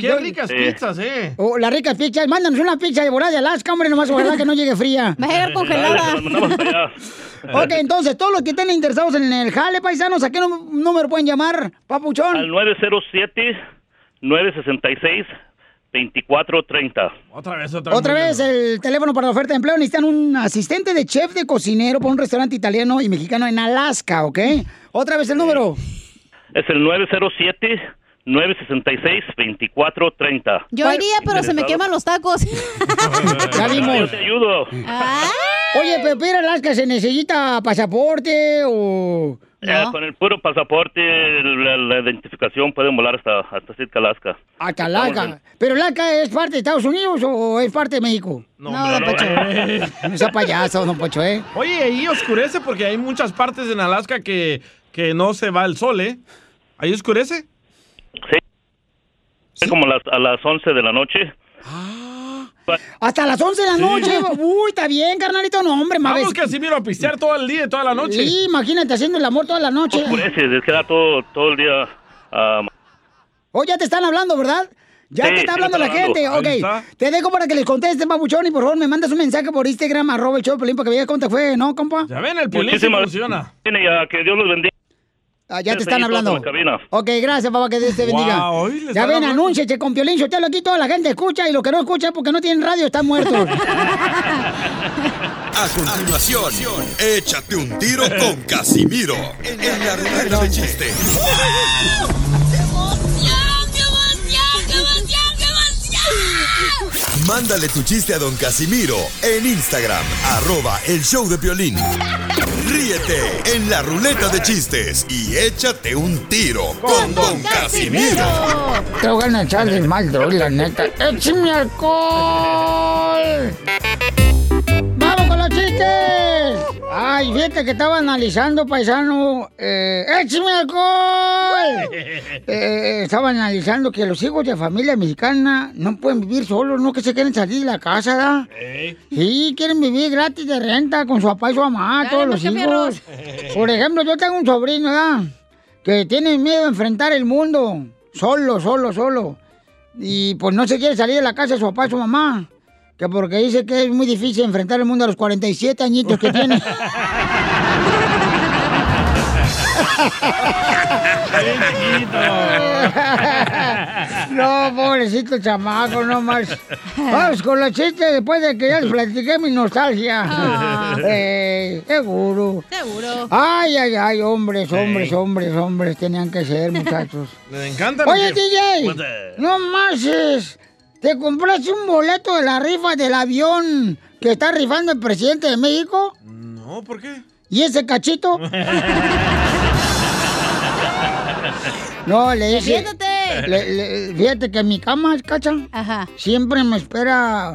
Qué ricas pizzas, ¿eh? Oh, las ricas pizzas. Mándanos una pizza de volada de Alaska, hombre, nomás ojalá que no llegue fría. Va a llegar congelada. ok, entonces, todos los que estén interesados en el jale, paisanos, ¿a qué nú- número pueden llamar, papuchón? Al 907-966-2430. Otra vez, otra, Otra vez el teléfono para la oferta de empleo. Necesitan un asistente de chef de cocinero para un restaurante italiano y mexicano en Alaska, ¿ok? Otra vez el número. Es el 907-966-2430. Yo iría, pero se me queman los tacos. [LAUGHS] Ya vimos. Yo te ayudo. Oye, pero Alaska se necesita pasaporte o... Eh, con el puro pasaporte, la, la identificación, pueden volar hasta, hasta Sitka, Alaska. Hasta Alaska. ¿Pero Alaska es parte de Estados Unidos o es parte de México? No, don Pocho. [LAUGHS] No sea payaso, don Pocho, ¿eh? Oye, ahí oscurece porque hay muchas partes en Alaska que, que no se va el sol, ¿eh? ¿Ahí oscurece? Es como las, a las 11 de la noche. Hasta las 11 de la Sí. noche. Uy, está bien, carnalito. No, hombre, más Vamos, Casimiro, a pistear todo el día y toda la noche. Sí, imagínate haciendo el amor toda la noche. Oscurece, les queda todo, todo el día. ah, Oh, ya te están hablando, ¿verdad? Ya Sí, te está sí hablando la gente. Ok, está. te dejo para que les contestes, papuchón, y por favor me mandas un mensaje por Instagram, arroba el show de Piolín, para que veas cómo te fue, ¿no, compa? Ya ven, el Muchísimas funciona. Que Dios los bendiga. Ah, ya te están hablando. Ok, gracias, papá, que Dios te bendiga. Wow, hoy le ya ven, anúnciate con Piolín, yo te lo aquí toda la gente escucha y los que no escuchan porque no tienen radio están muertos. [LAUGHS] A continuación, échate un tiro con Casimiro en la de chiste. [LAUGHS] Mándale tu chiste a don Casimiro en Instagram, arroba el show de violín. Ríete en la ruleta de chistes y échate un tiro con don Casimiro. Te voy a echar de mal, droga, la neta. ¡Échame alcohol! ¡Vamos con los chistes! Ay, fíjate que estaba analizando, paisano. Eh, ¡Échame alcohol! [LAUGHS] Eh, estaba analizando que los hijos de familia mexicana no pueden vivir solos, no que se quieren salir de la casa, ¿da? Sí, quieren vivir gratis de renta con su papá y su mamá, todos los hijos. Por ejemplo, yo tengo un sobrino, ¿verdad? Que tiene miedo a enfrentar el mundo. Solo, solo, solo. Y pues no se quiere salir de la casa de su papá y su mamá. Que porque dice que es muy difícil enfrentar el mundo a los 47 añitos que tiene. [LAUGHS] No, pobrecito chamaco, no más. Vamos con los chistes después de que ya les platiqué mi nostalgia. Ah. Eh, seguro. Seguro. Ay, ay, ay, hombres, hombres, hombres, hombres, tenían que ser, muchachos. Les encanta. Oye, DJ, no más ¿Te compraste un boleto de la rifa del avión que está rifando el presidente de México? No, ¿por qué? ¿Y ese cachito? [LAUGHS] No, le dije. Le- le- fíjate que en mi cama, cacha. Siempre me espera.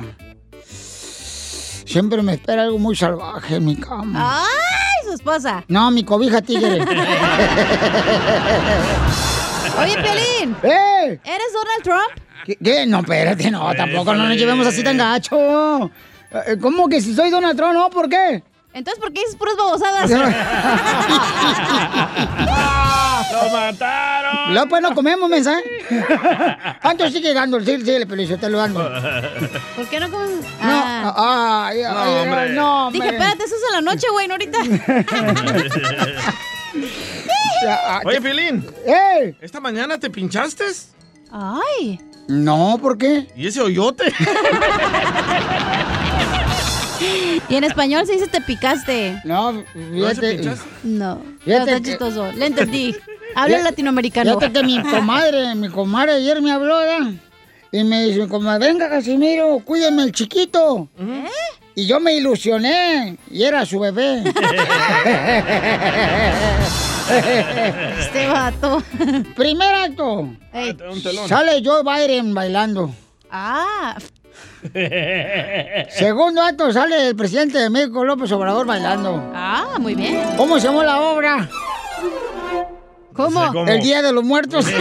Siempre me espera algo muy salvaje en mi cama. ¡Ay, su esposa! No, mi cobija tigre. [LAUGHS] Oye, Piolín. [LAUGHS] ¡Eh! ¿Eres Donald Trump? ¿Qué? qué? No, espérate, no, tampoco no nos llevemos así tan gacho. Eh, ¿Cómo que si soy Donald Trump? No, ¿por qué? Entonces, ¿por qué dices puras babosadas? [LAUGHS] ¡Lo mataron! No, pues no comemos, mensaje. ¿Cuánto sigue dando? Sí, sí, le pelizo, te lo dando. ¿Por qué no comes? No, Ah. ay, ay, No, ay, hombre. no, Dije, espérate, eso es en la noche, güey, no ahorita. [LAUGHS] [LAUGHS] Oye, Pilín. ¡Eh! ¿Esta mañana te pinchaste? Ay. No, ¿por qué? ¿Y ese hoyote? [LAUGHS] Y en español se dice te picaste. No, fíjate. No. Fíjate Está que- chistoso. Le entendí. Habla Fíjate- latinoamericano. Fíjate que mi comadre, [LAUGHS] mi comadre ayer me habló, ¿verdad? Y me dice, comadre, venga, Casimiro, cuídeme el chiquito. ¿Eh? Y yo me ilusioné, y era su bebé. [LAUGHS] Este vato. Primer acto. Sale Joe Biden bailando. Ah. [LAUGHS] Segundo acto, sale el presidente de México, López Obrador, bailando. Ah, muy bien. ¿Cómo se llamó la obra? ¿Cómo? cómo. El Día de los Muertos. [LAUGHS]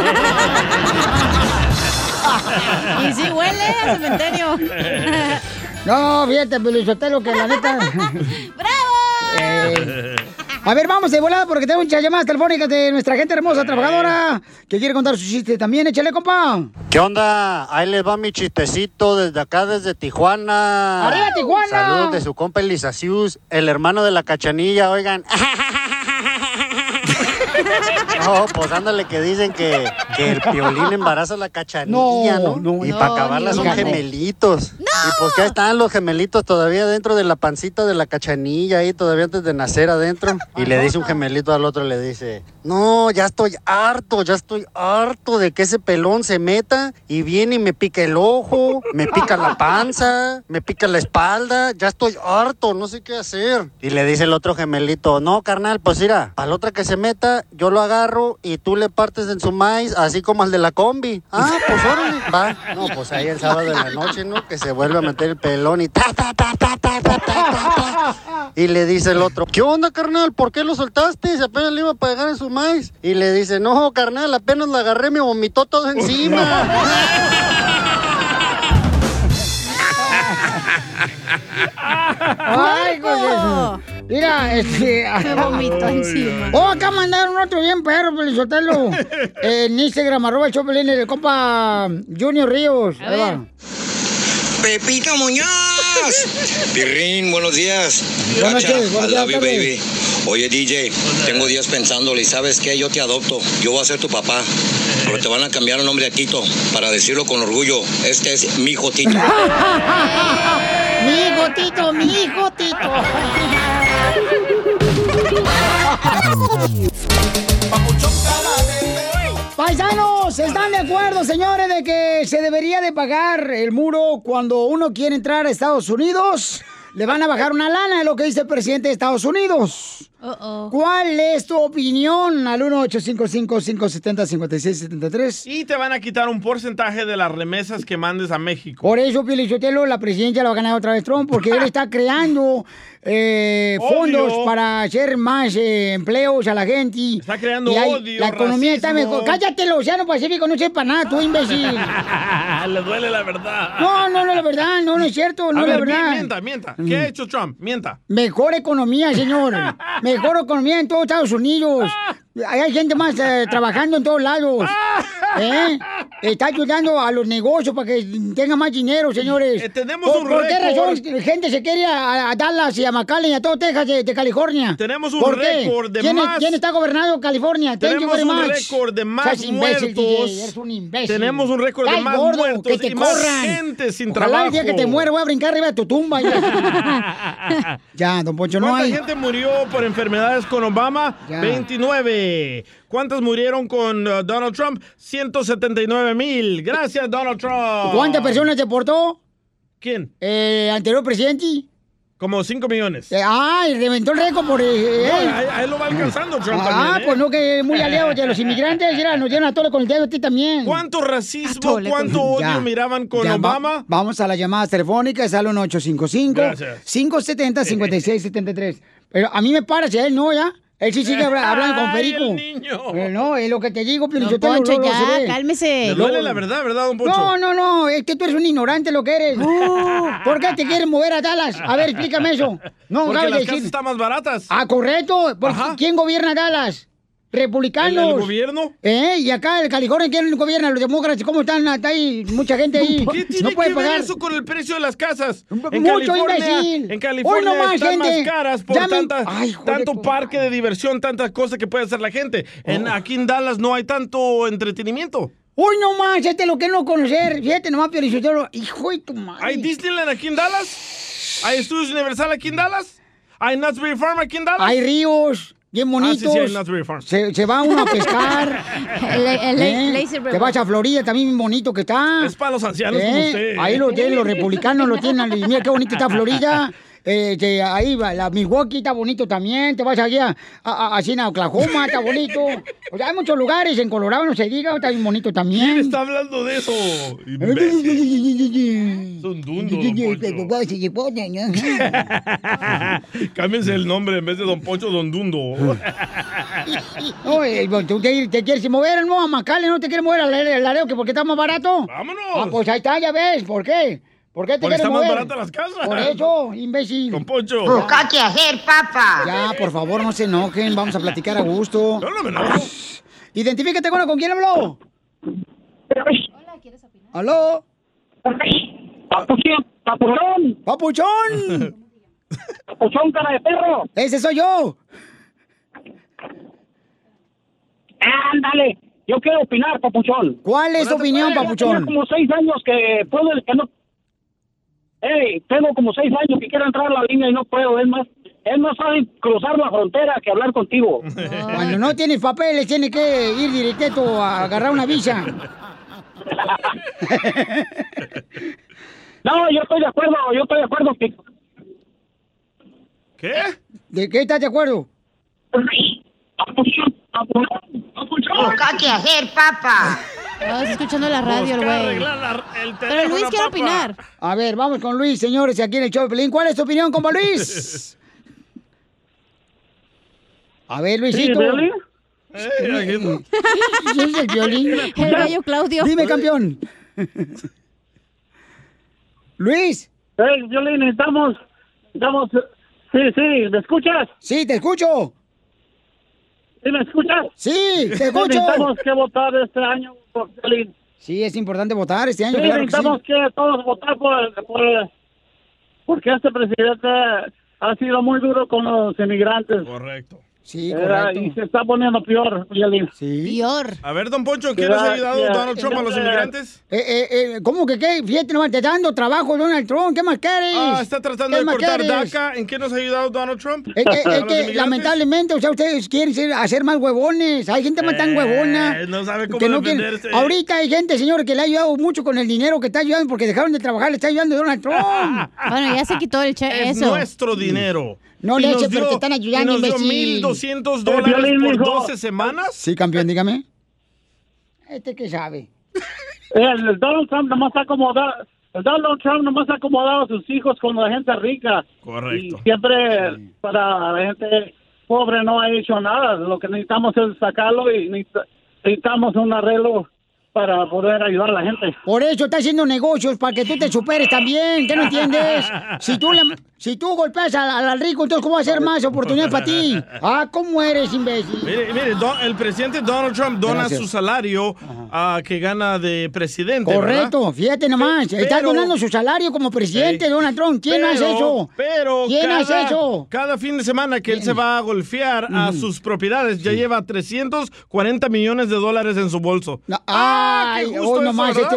Y sí huele a cementerio. No, fíjate, Pelizotelo, que la neta... [LAUGHS] ¡Bravo! Eh, A ver, vamos de volada porque tengo muchas llamadas telefónicas de nuestra gente hermosa, trabajadora, que quiere contar su chiste también. Échale, compa. ¿Qué onda? Ahí les va mi chistecito desde acá, desde Tijuana. ¡Arriba, Tijuana! Saludos de su compa Elisacius, el hermano de la cachanilla, oigan. [LAUGHS] No, pues ándale que dicen que, que el piolín embaraza a la cachanilla, ¿no? No, no, y para acabarla son gemelitos. Y pues ahí están los gemelitos todavía dentro de la pancita de la cachanilla, ahí todavía antes de nacer adentro. Y le dice un gemelito al otro, le dice, no, ya estoy harto, ya estoy harto de que ese pelón se meta y viene y me pica el ojo, me pica la panza, me pica la espalda, ya estoy harto, no sé qué hacer. Y le dice el otro gemelito, no, carnal, pues mira, al otra que se meta, yo lo agarro y tú le partes en su maíz, así como al de la combi. Ah, pues órale, va. No, pues ahí el sábado en la noche, ¿no? Que se vuelve a meter el pelón y ta, ta, ta, ta, ta, ta, ta, ta. Y le dice el otro, ¿qué onda, carnal? ¿Por qué lo soltaste? Si apenas le iba a pegar en su maíz. Y le dice, no, carnal, apenas la agarré, me vomitó todo encima. Ay, cosa. Mira, este. [LAUGHS] Me vomitó encima. Oh, acá mandaron otro bien perro, Pelizotelo. [LAUGHS] en Instagram, arroba el Chopelín, el compa Junior Ríos. Ahí va. Pepito Muñoz. Pirrín, buenos días. Buenas Cacha, noches, buenas I love you, baby. Oye, DJ, tengo días pensándole y ¿sabes qué? Yo te adopto. Yo voy a ser tu papá. Pero te van a cambiar el nombre a Tito para decirlo con orgullo. Este es mi hijo Tito. [LAUGHS] mi hijo Tito, mi hijo Tito. [LAUGHS] Paisanos, ¿están de acuerdo, señores, de que se debería de pagar el muro cuando uno quiere entrar a Estados Unidos? Le van a bajar una lana, es lo que dice el presidente de Estados Unidos. ¿Cuál es tu opinión? Al 1-855-570-5673. Y te van a quitar un porcentaje de las remesas que mandes a México. Por eso, Pilichotelo, la presidencia la va a ganar otra vez Trump, porque él está creando eh, fondos para hacer más eh, empleos a la gente. Está creando Y hay- odio, La economía está mejor. Cállate, el Océano Pacífico, no sepa nada, tú imbécil. [LAUGHS] Le duele la verdad. No, no, no, la verdad, no, no es cierto, no a es la ver, verdad. mienta, mienta. ¿Qué ha hecho Trump? Mienta. Mejor economía, señor. [LAUGHS] Mejor economía en todos Estados Unidos. Hay gente más eh, [LAUGHS] trabajando en todos lados. [LAUGHS] ¿Eh? Está ayudando a los negocios para que tengan más dinero, señores. Eh, tenemos ¿Por, un ¿por qué razón gente se quiere a, a Dallas y a McAllen y a todo Texas de, de California? Tenemos un récord de ¿Quién, es- más- quién está gobernando California? Tenemos un récord de más Seas imbécil, muertos. DJ, eres un imbécil. Tenemos un récord de más gordo, muertos que te y más corran. gente sin Ojalá trabajo. el día que te muera voy a brincar arriba de tu tumba. Ya, [LAUGHS] ya don Poncho, no ¿Cuánta hay... gente murió por enfermedades con Obama? Ya. 29. ¿Cuántas murieron con uh, Donald Trump? 179 mil. Gracias, Donald Trump. ¿Cuántas personas deportó? ¿Quién? Eh, anterior presidente. Como 5 millones. Eh, ay, reventó el récord por... eh, No, él. ahí, ahí lo va alcanzando Trump Ah, también. ¿eh? pues no, que muy aliado de los inmigrantes. Mira, nos dieron a todos con el dedo a ti también. ¿Cuánto racismo, cuánto odio Ya. miraban con Ya, va- Obama? vamos a las llamadas telefónicas al Gracias. 1-855-570-5673. Pero a mí me parece, a él no, ¿ya? Él sí sigue habla- hablando con Ay, Perico. el niño. Eh, no, es lo que te digo, pero Don Poncho, ya, cálmese. Le duele la verdad, ¿verdad, don Poncho? No, no, no, es que tú eres un ignorante lo que eres. [LAUGHS] ¿Por qué te quieren mover a Dallas? A ver, explícame eso. No, Porque las decir. casas están más baratas. Ah, correcto. ¿Por ¿Quién gobierna Dallas? Republicanos. ¿El- el gobierno? ¿Eh? Y acá el California, ¿quién gobierna? Los demócratas, ¿cómo están? Está ahí mucha gente ahí. ¿Qué tiene no puede que ver pagar. eso con el precio de las casas? En Mucho California, imbécil. En California Hoy nomás, están gente. más caras por Ay, tanto parque de diversión, tantas cosas que puede hacer la gente. En, aquí en Dallas no hay tanto entretenimiento. Hoy nomás, este es lo que no conocer. Fíjate nomás, Piorichotelo. Hijo de tu madre. ¿Hay Disneyland aquí en Dallas? ¿Hay Estudios Universal aquí en Dallas? ¿Hay Knott's Berry Farm aquí en Dallas? Hay ríos bien bonitos. Ah, sí, sí, Farm. Se, se va uno a pescar. [LAUGHS] El- el- ¿Eh? Lazy River. Te vas a Florida, también bien bonito que está. Es para los ancianos como ¿Eh? usted. Ahí lo tienen, los republicanos lo tienen. Mira qué bonito está Florida. [LAUGHS] Eh, te- ahí va, la Milwaukee está bonito también. Te vas allá a, a, así en Oklahoma, está bonito. O sea, hay muchos lugares. En Colorado no se diga, está bien bonito también. ¿Quién está hablando de eso? Son dundo, Poncho. [LAUGHS] [LAUGHS] Cámbiense el nombre en vez de Don Poncho, Don Dundo. [LAUGHS] No, eh, tú te, te quieres mover, no, a Macale, no te quieres mover al al Laredo, que porque está más barato. ¡Vámonos! Ah, pues ahí está, ya ves, ¿por qué? ¿Por qué te Porque quieres está más mover? barata las casas. Por eso, imbécil. Don Poncho. Busca qué hacer, papá. Ya, por favor, no se enojen. Vamos a platicar a gusto. No, no me enojo. Identifícate con, con quién habló. ¿Aló? Papuchón, papuchón. ¡Papuchón! Papuchón, cara de perro. ¡Ese soy yo! Ándale, yo quiero opinar, papuchón. ¿Cuál es tu opinión, papuchón? Tengo como seis años que puedo, que no... Ey, tengo como seis años que quiero entrar a la línea y no puedo. Es más, es más fácil cruzar la frontera que hablar contigo. [LAUGHS] Cuando no tienes papeles, tienes que ir directo a agarrar una visa. [LAUGHS] No, yo estoy de acuerdo, yo estoy de acuerdo que... ¿Qué? ¿De qué estás de acuerdo? Busca qué hacer, papá. No, está escuchando la radio, güey. Pero Luis quiere opinar. A ver, vamos con Luis, señores, aquí en el show Pelín. ¿Cuál es tu opinión, compa Luis? A ver, Luisito. Sí, ¿Violín? Eh. Sí, es el violín. [LAUGHS] El gallo Claudio. Dime, campeón. Luis. Hey, Violín, necesitamos... necesitamos... Sí, sí, ¿me escuchas? Sí, te escucho. ¿Sí me escuchas? Sí, te escucho. Necesitamos que votar este año por Violín. Sí, es importante votar este año, Sí, claro que sí. necesitamos que todos votar por, por- porque este presidente ha sido muy duro con los inmigrantes. Correcto. Sí, Eh, correcto. y se está poniendo peor, Violín. Sí. Peor. A ver, don Poncho, ¿qué nos ha ayudado Ya. Donald Trump a los inmigrantes? Eh, eh, eh, ¿Cómo que qué? Fíjate, no te dando trabajo Donald Trump. ¿Qué más quieres? Ah, está tratando ¿Qué de cortar quieres? DACA. ¿En qué nos ha ayudado Donald Trump? Es que, lamentablemente, o sea, ustedes quieren ser- hacer más huevones. Hay gente más tan Eh, huevona. no sabe cómo que no quiere- defenderse. Ahorita hay gente, señor, que le ha ayudado mucho con el dinero que está ayudando porque dejaron de trabajar. Le está ayudando Donald Trump. [LAUGHS] Bueno, ya se quitó el che Es eso. nuestro dinero. No, Y leche, nos pero te están ayudando, y nos dio imbécil. 1.200 Eh, dólares por mijo. 12 semanas. Sí, campeón, dígame. ¿Este qué sabe? [LAUGHS] El, el Donald Trump nomás ha acomodado, el Donald Trump nomás ha acomodado a sus hijos con la gente rica. Correcto. Y siempre para la gente pobre no ha hecho nada. Lo que necesitamos es sacarlo y necesita- necesitamos un arreglo para poder ayudar a la gente. Por eso está haciendo negocios para que tú te superes también. ¿Qué no [LAUGHS] entiendes? Si tú, le- si tú golpeas al, al rico, entonces ¿cómo va a ser más oportunidad para ti? Ah, ¿cómo eres, imbécil? Mire, mire, Don- el presidente Donald Trump dona Gracias. su salario ah, que gana de presidente. Correcto, ¿verdad? fíjate nomás. Está donando su salario como presidente, Donald Trump. ¿Quién pero, hace eso? Pero ¿Quién cada, hace eso? Cada fin de semana que él se va a golfear a sus propiedades, ya lleva 340 millones de dólares en su bolso. Ah, Ay, qué justo nomás ¿verdad? este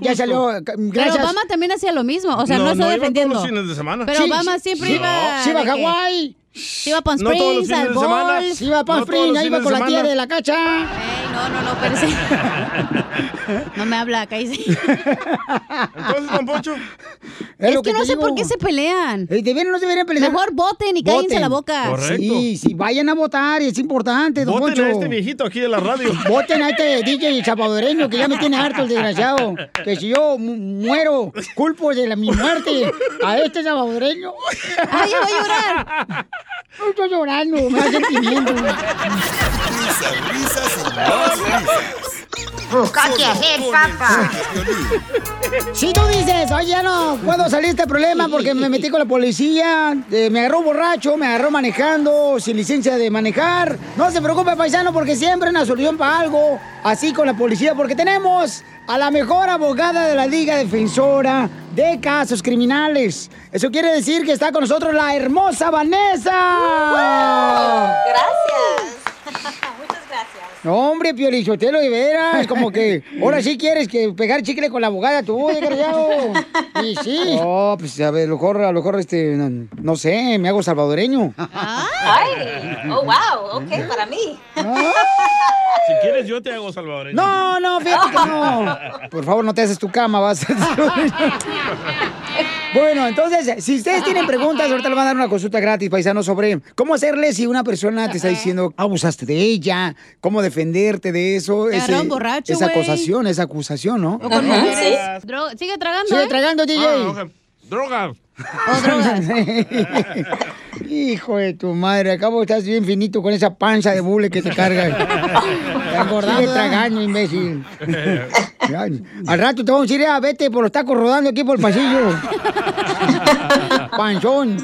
ya, salió. Pero Gracias. Obama también hacía lo mismo. O sea, no, No, está no iba todos defendiendo. los fines de semana. Pero Sí, Obama sí, siempre sí. iba. Sí, iba a Hawái. Sí, iba a Palm No todos los Springs, fines al de semana. Ball. Sí, iba a Palm No todos Springs, los ahí iba fines con de la tía semana. de la cacha. Ey, no, no, no, espérese. [LAUGHS] No me habla, cállese. Entonces, don Poncho. Es Es lo que que no te sé digo. por qué se pelean. Eh, ¿Deberían o no deberían pelear? Mejor voten y cállense la boca. Correcto. Sí, sí, vayan a votar, es importante, don Voten Poncho. a este viejito aquí de la radio. [LAUGHS] Voten a este DJ salvadoreño que ya me tiene harto el desgraciado. Que si yo mu- muero, culpo de la, mi muerte a este salvadoreño. ¡Ay, voy a llorar! No estoy llorando, me da sentimiento. Risas, risas y más risas. Busca qué hacer, papá. Si tú dices, oye, ya no puedo salir de este problema porque me metí con la policía, eh, me agarró borracho, me agarró manejando, sin licencia de manejar, no se preocupe, paisano, porque siempre una solución para algo, así con la policía, porque tenemos a la mejor abogada de la Liga Defensora de Casos Criminales. Eso quiere decir que está con nosotros la hermosa Vanessa. Gracias. Muchas [LAUGHS] gracias. No, hombre, Piolichotelo, de veras, como que ahora sí quieres que pegar chicle con la abogada tú, desgraciado. Y sí. No, pues a ver, a lo mejor, a lo mejor, este, no, no sé, me hago salvadoreño. Ay, oh wow, ok, para mí. Si quieres, yo te hago salvadoreño. No, no, fíjate que no. [LAUGHS] Por favor, no te haces tu cama, vas. [LAUGHS] Bueno, entonces, si ustedes tienen preguntas, ahorita le van a dar una consulta gratis, paisano, sobre cómo hacerle si una persona te está diciendo abusaste de ella, cómo defenderte de eso, agarraron borracho, esa acusación, esa acusación, ¿no? O con Sigue tragando, Sigue ¿eh? tragando, DJ. Ah. [LAUGHS] O drogas. Hijo de tu madre, acabo estás bien finito con esa panza de bule que te cargas. [LAUGHS] Te engordado de tragaño, imbécil. [LAUGHS] Al rato te vamos a ir a vete por los tacos rodando aquí por el pasillo. Panzón.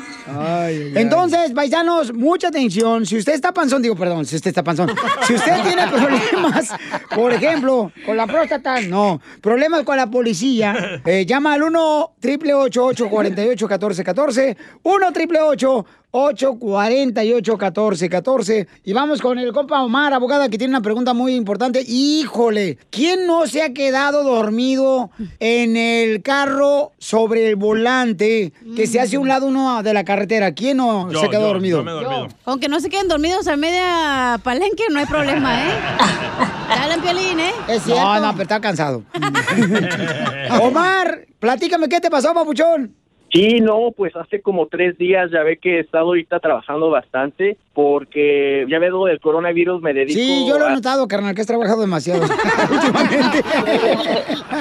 Entonces, paisanos, mucha atención. Si usted está panzón, digo, perdón, si usted está panzón. Si usted [LAUGHS] tiene problemas, por ejemplo, con la próstata, no. Problemas con la policía, eh, llama al 1 888 48 1414 1 888 848 1414 Y vamos con el compa Omar, abogada, que tiene una pregunta muy importante. Híjole, ¿quién no se ha quedado dormido en el carro sobre el volante que se hace a un lado uno de la carretera? ¿Quién no Yo, se quedó yo, dormido? yo me he dormido. Aunque no se queden dormidos a media palenque, no hay problema, ¿eh? [LAUGHS] Dale, Piolín, ¿eh? Es cierto. No, no, pero está cansado. [LAUGHS] Omar, platícame qué te pasó, papuchón. Sí, no, pues hace como tres días ya ve que he estado ahorita trabajando bastante porque ya ve lo del coronavirus, me dedico Sí, yo lo he notado, carnal, que has trabajado demasiado. [LAUGHS]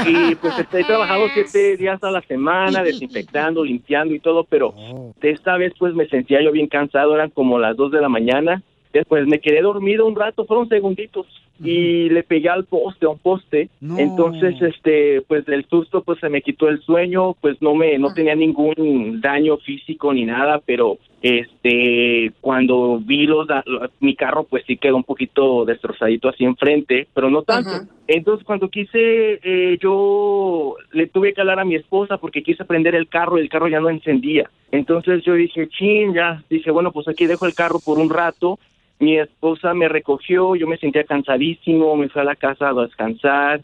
y pues estoy trabajando siete días a la semana, desinfectando, limpiando y todo, pero de esta vez pues me sentía yo bien cansado, eran como las dos de la mañana, después me quedé dormido un rato, fueron segunditos, y le pegué al poste, a un poste, entonces este pues del susto pues se me quitó el sueño, pues no me, no tenía ningún daño físico ni nada, pero este cuando vi los da- mi carro pues sí quedó un poquito destrozadito así enfrente pero no tanto. Entonces cuando quise eh, yo le tuve que hablar a mi esposa porque quise prender el carro y el carro ya no encendía. Entonces yo dije chin ya dije bueno pues aquí dejo el carro por un rato mi esposa me recogió yo me sentía cansadísimo me fui a la casa a descansar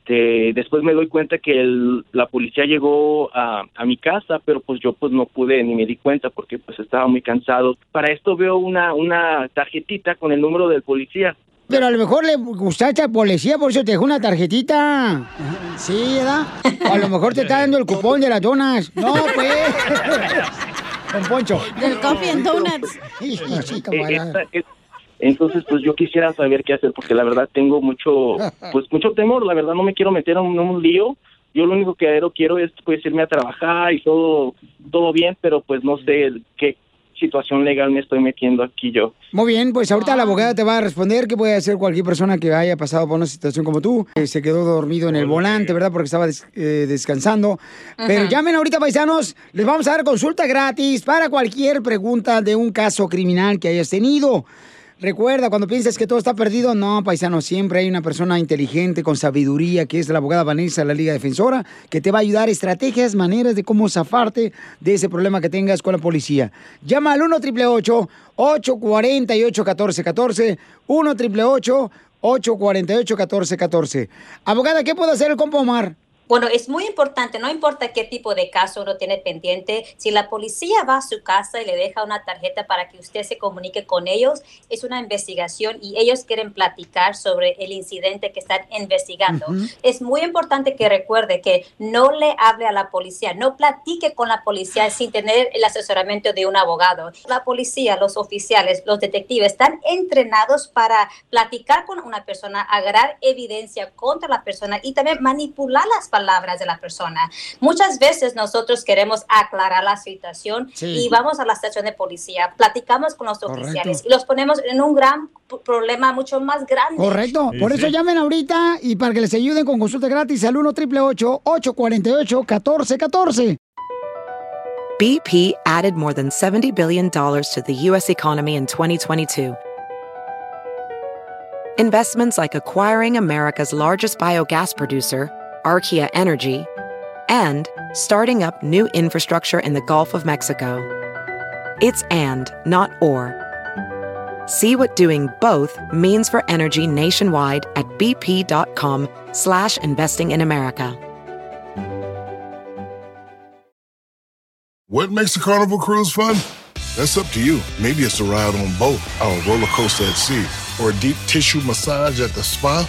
este, después me doy cuenta que el- la policía llegó a, a mi casa, pero pues yo pues no pude ni me di cuenta porque pues estaba muy cansado. Para esto veo una, una tarjetita con el número del policía. Pero a lo mejor le gustaste al policía, por eso te dejó una tarjetita. Sí, ¿verdad? O a lo mejor te está dando el cupón de las donas. No, pues. Con Poncho. Del Coffee and Donuts. Sí, sí, camarada. esta- es- entonces pues yo quisiera saber qué hacer porque la verdad tengo mucho [LAUGHS] pues mucho temor, la verdad no me quiero meter en un, en un lío. Yo lo único que quiero, es pues irme a trabajar y todo todo bien, pero pues no sé qué situación legal me estoy metiendo aquí yo. Muy bien, pues ahorita la abogada te va a responder que puede hacer cualquier persona que haya pasado por una situación como tú, que se quedó dormido en el volante, ¿verdad? Porque estaba des- eh, descansando. Pero Ajá. llamen ahorita, paisanos, les vamos a dar consulta gratis para cualquier pregunta de un caso criminal que hayas tenido. Recuerda, cuando piensas que todo está perdido, no, paisano, siempre hay una persona inteligente, con sabiduría, que es la abogada Vanessa, la Liga Defensora, que te va a ayudar estrategias, maneras de cómo zafarte de ese problema que tengas con la policía. Llama al 1 888 848 1414 1 888 848 1414 Abogada, ¿qué puede hacer el compa Omar? Bueno, es muy importante, no importa qué tipo de caso uno tiene pendiente, si la policía va a su casa y le deja una tarjeta para que usted se comunique con ellos, es una investigación y ellos quieren platicar sobre el incidente que están investigando. Ujú. Es muy importante que recuerde que no le hable a la policía, no platique con la policía sin tener el asesoramiento de un abogado. La policía, los oficiales, los detectives están entrenados para platicar con una persona, agarrar evidencia contra la persona y también manipular las palabras de la persona. Muchas veces nosotros queremos aclarar la situación Sí. y vamos a la estación de policía, platicamos con los Correcto. oficiales y los ponemos en un gran problema mucho más grande. Correcto. Por eso llamen ahorita y para que les ayuden con consulta gratis al 1 888 848 1414 BP added more than $70 billion to the U.S. economy in 2022. Investments like acquiring America's largest biogas producer, Archaea Energy, and starting up new infrastructure in the Gulf of Mexico. It's and, not or. See what doing both means for energy nationwide at bp.com slash investing in America. What makes a carnival cruise fun? That's up to you. Maybe it's a ride on boat, a roller coaster at sea, or a deep tissue massage at the spa.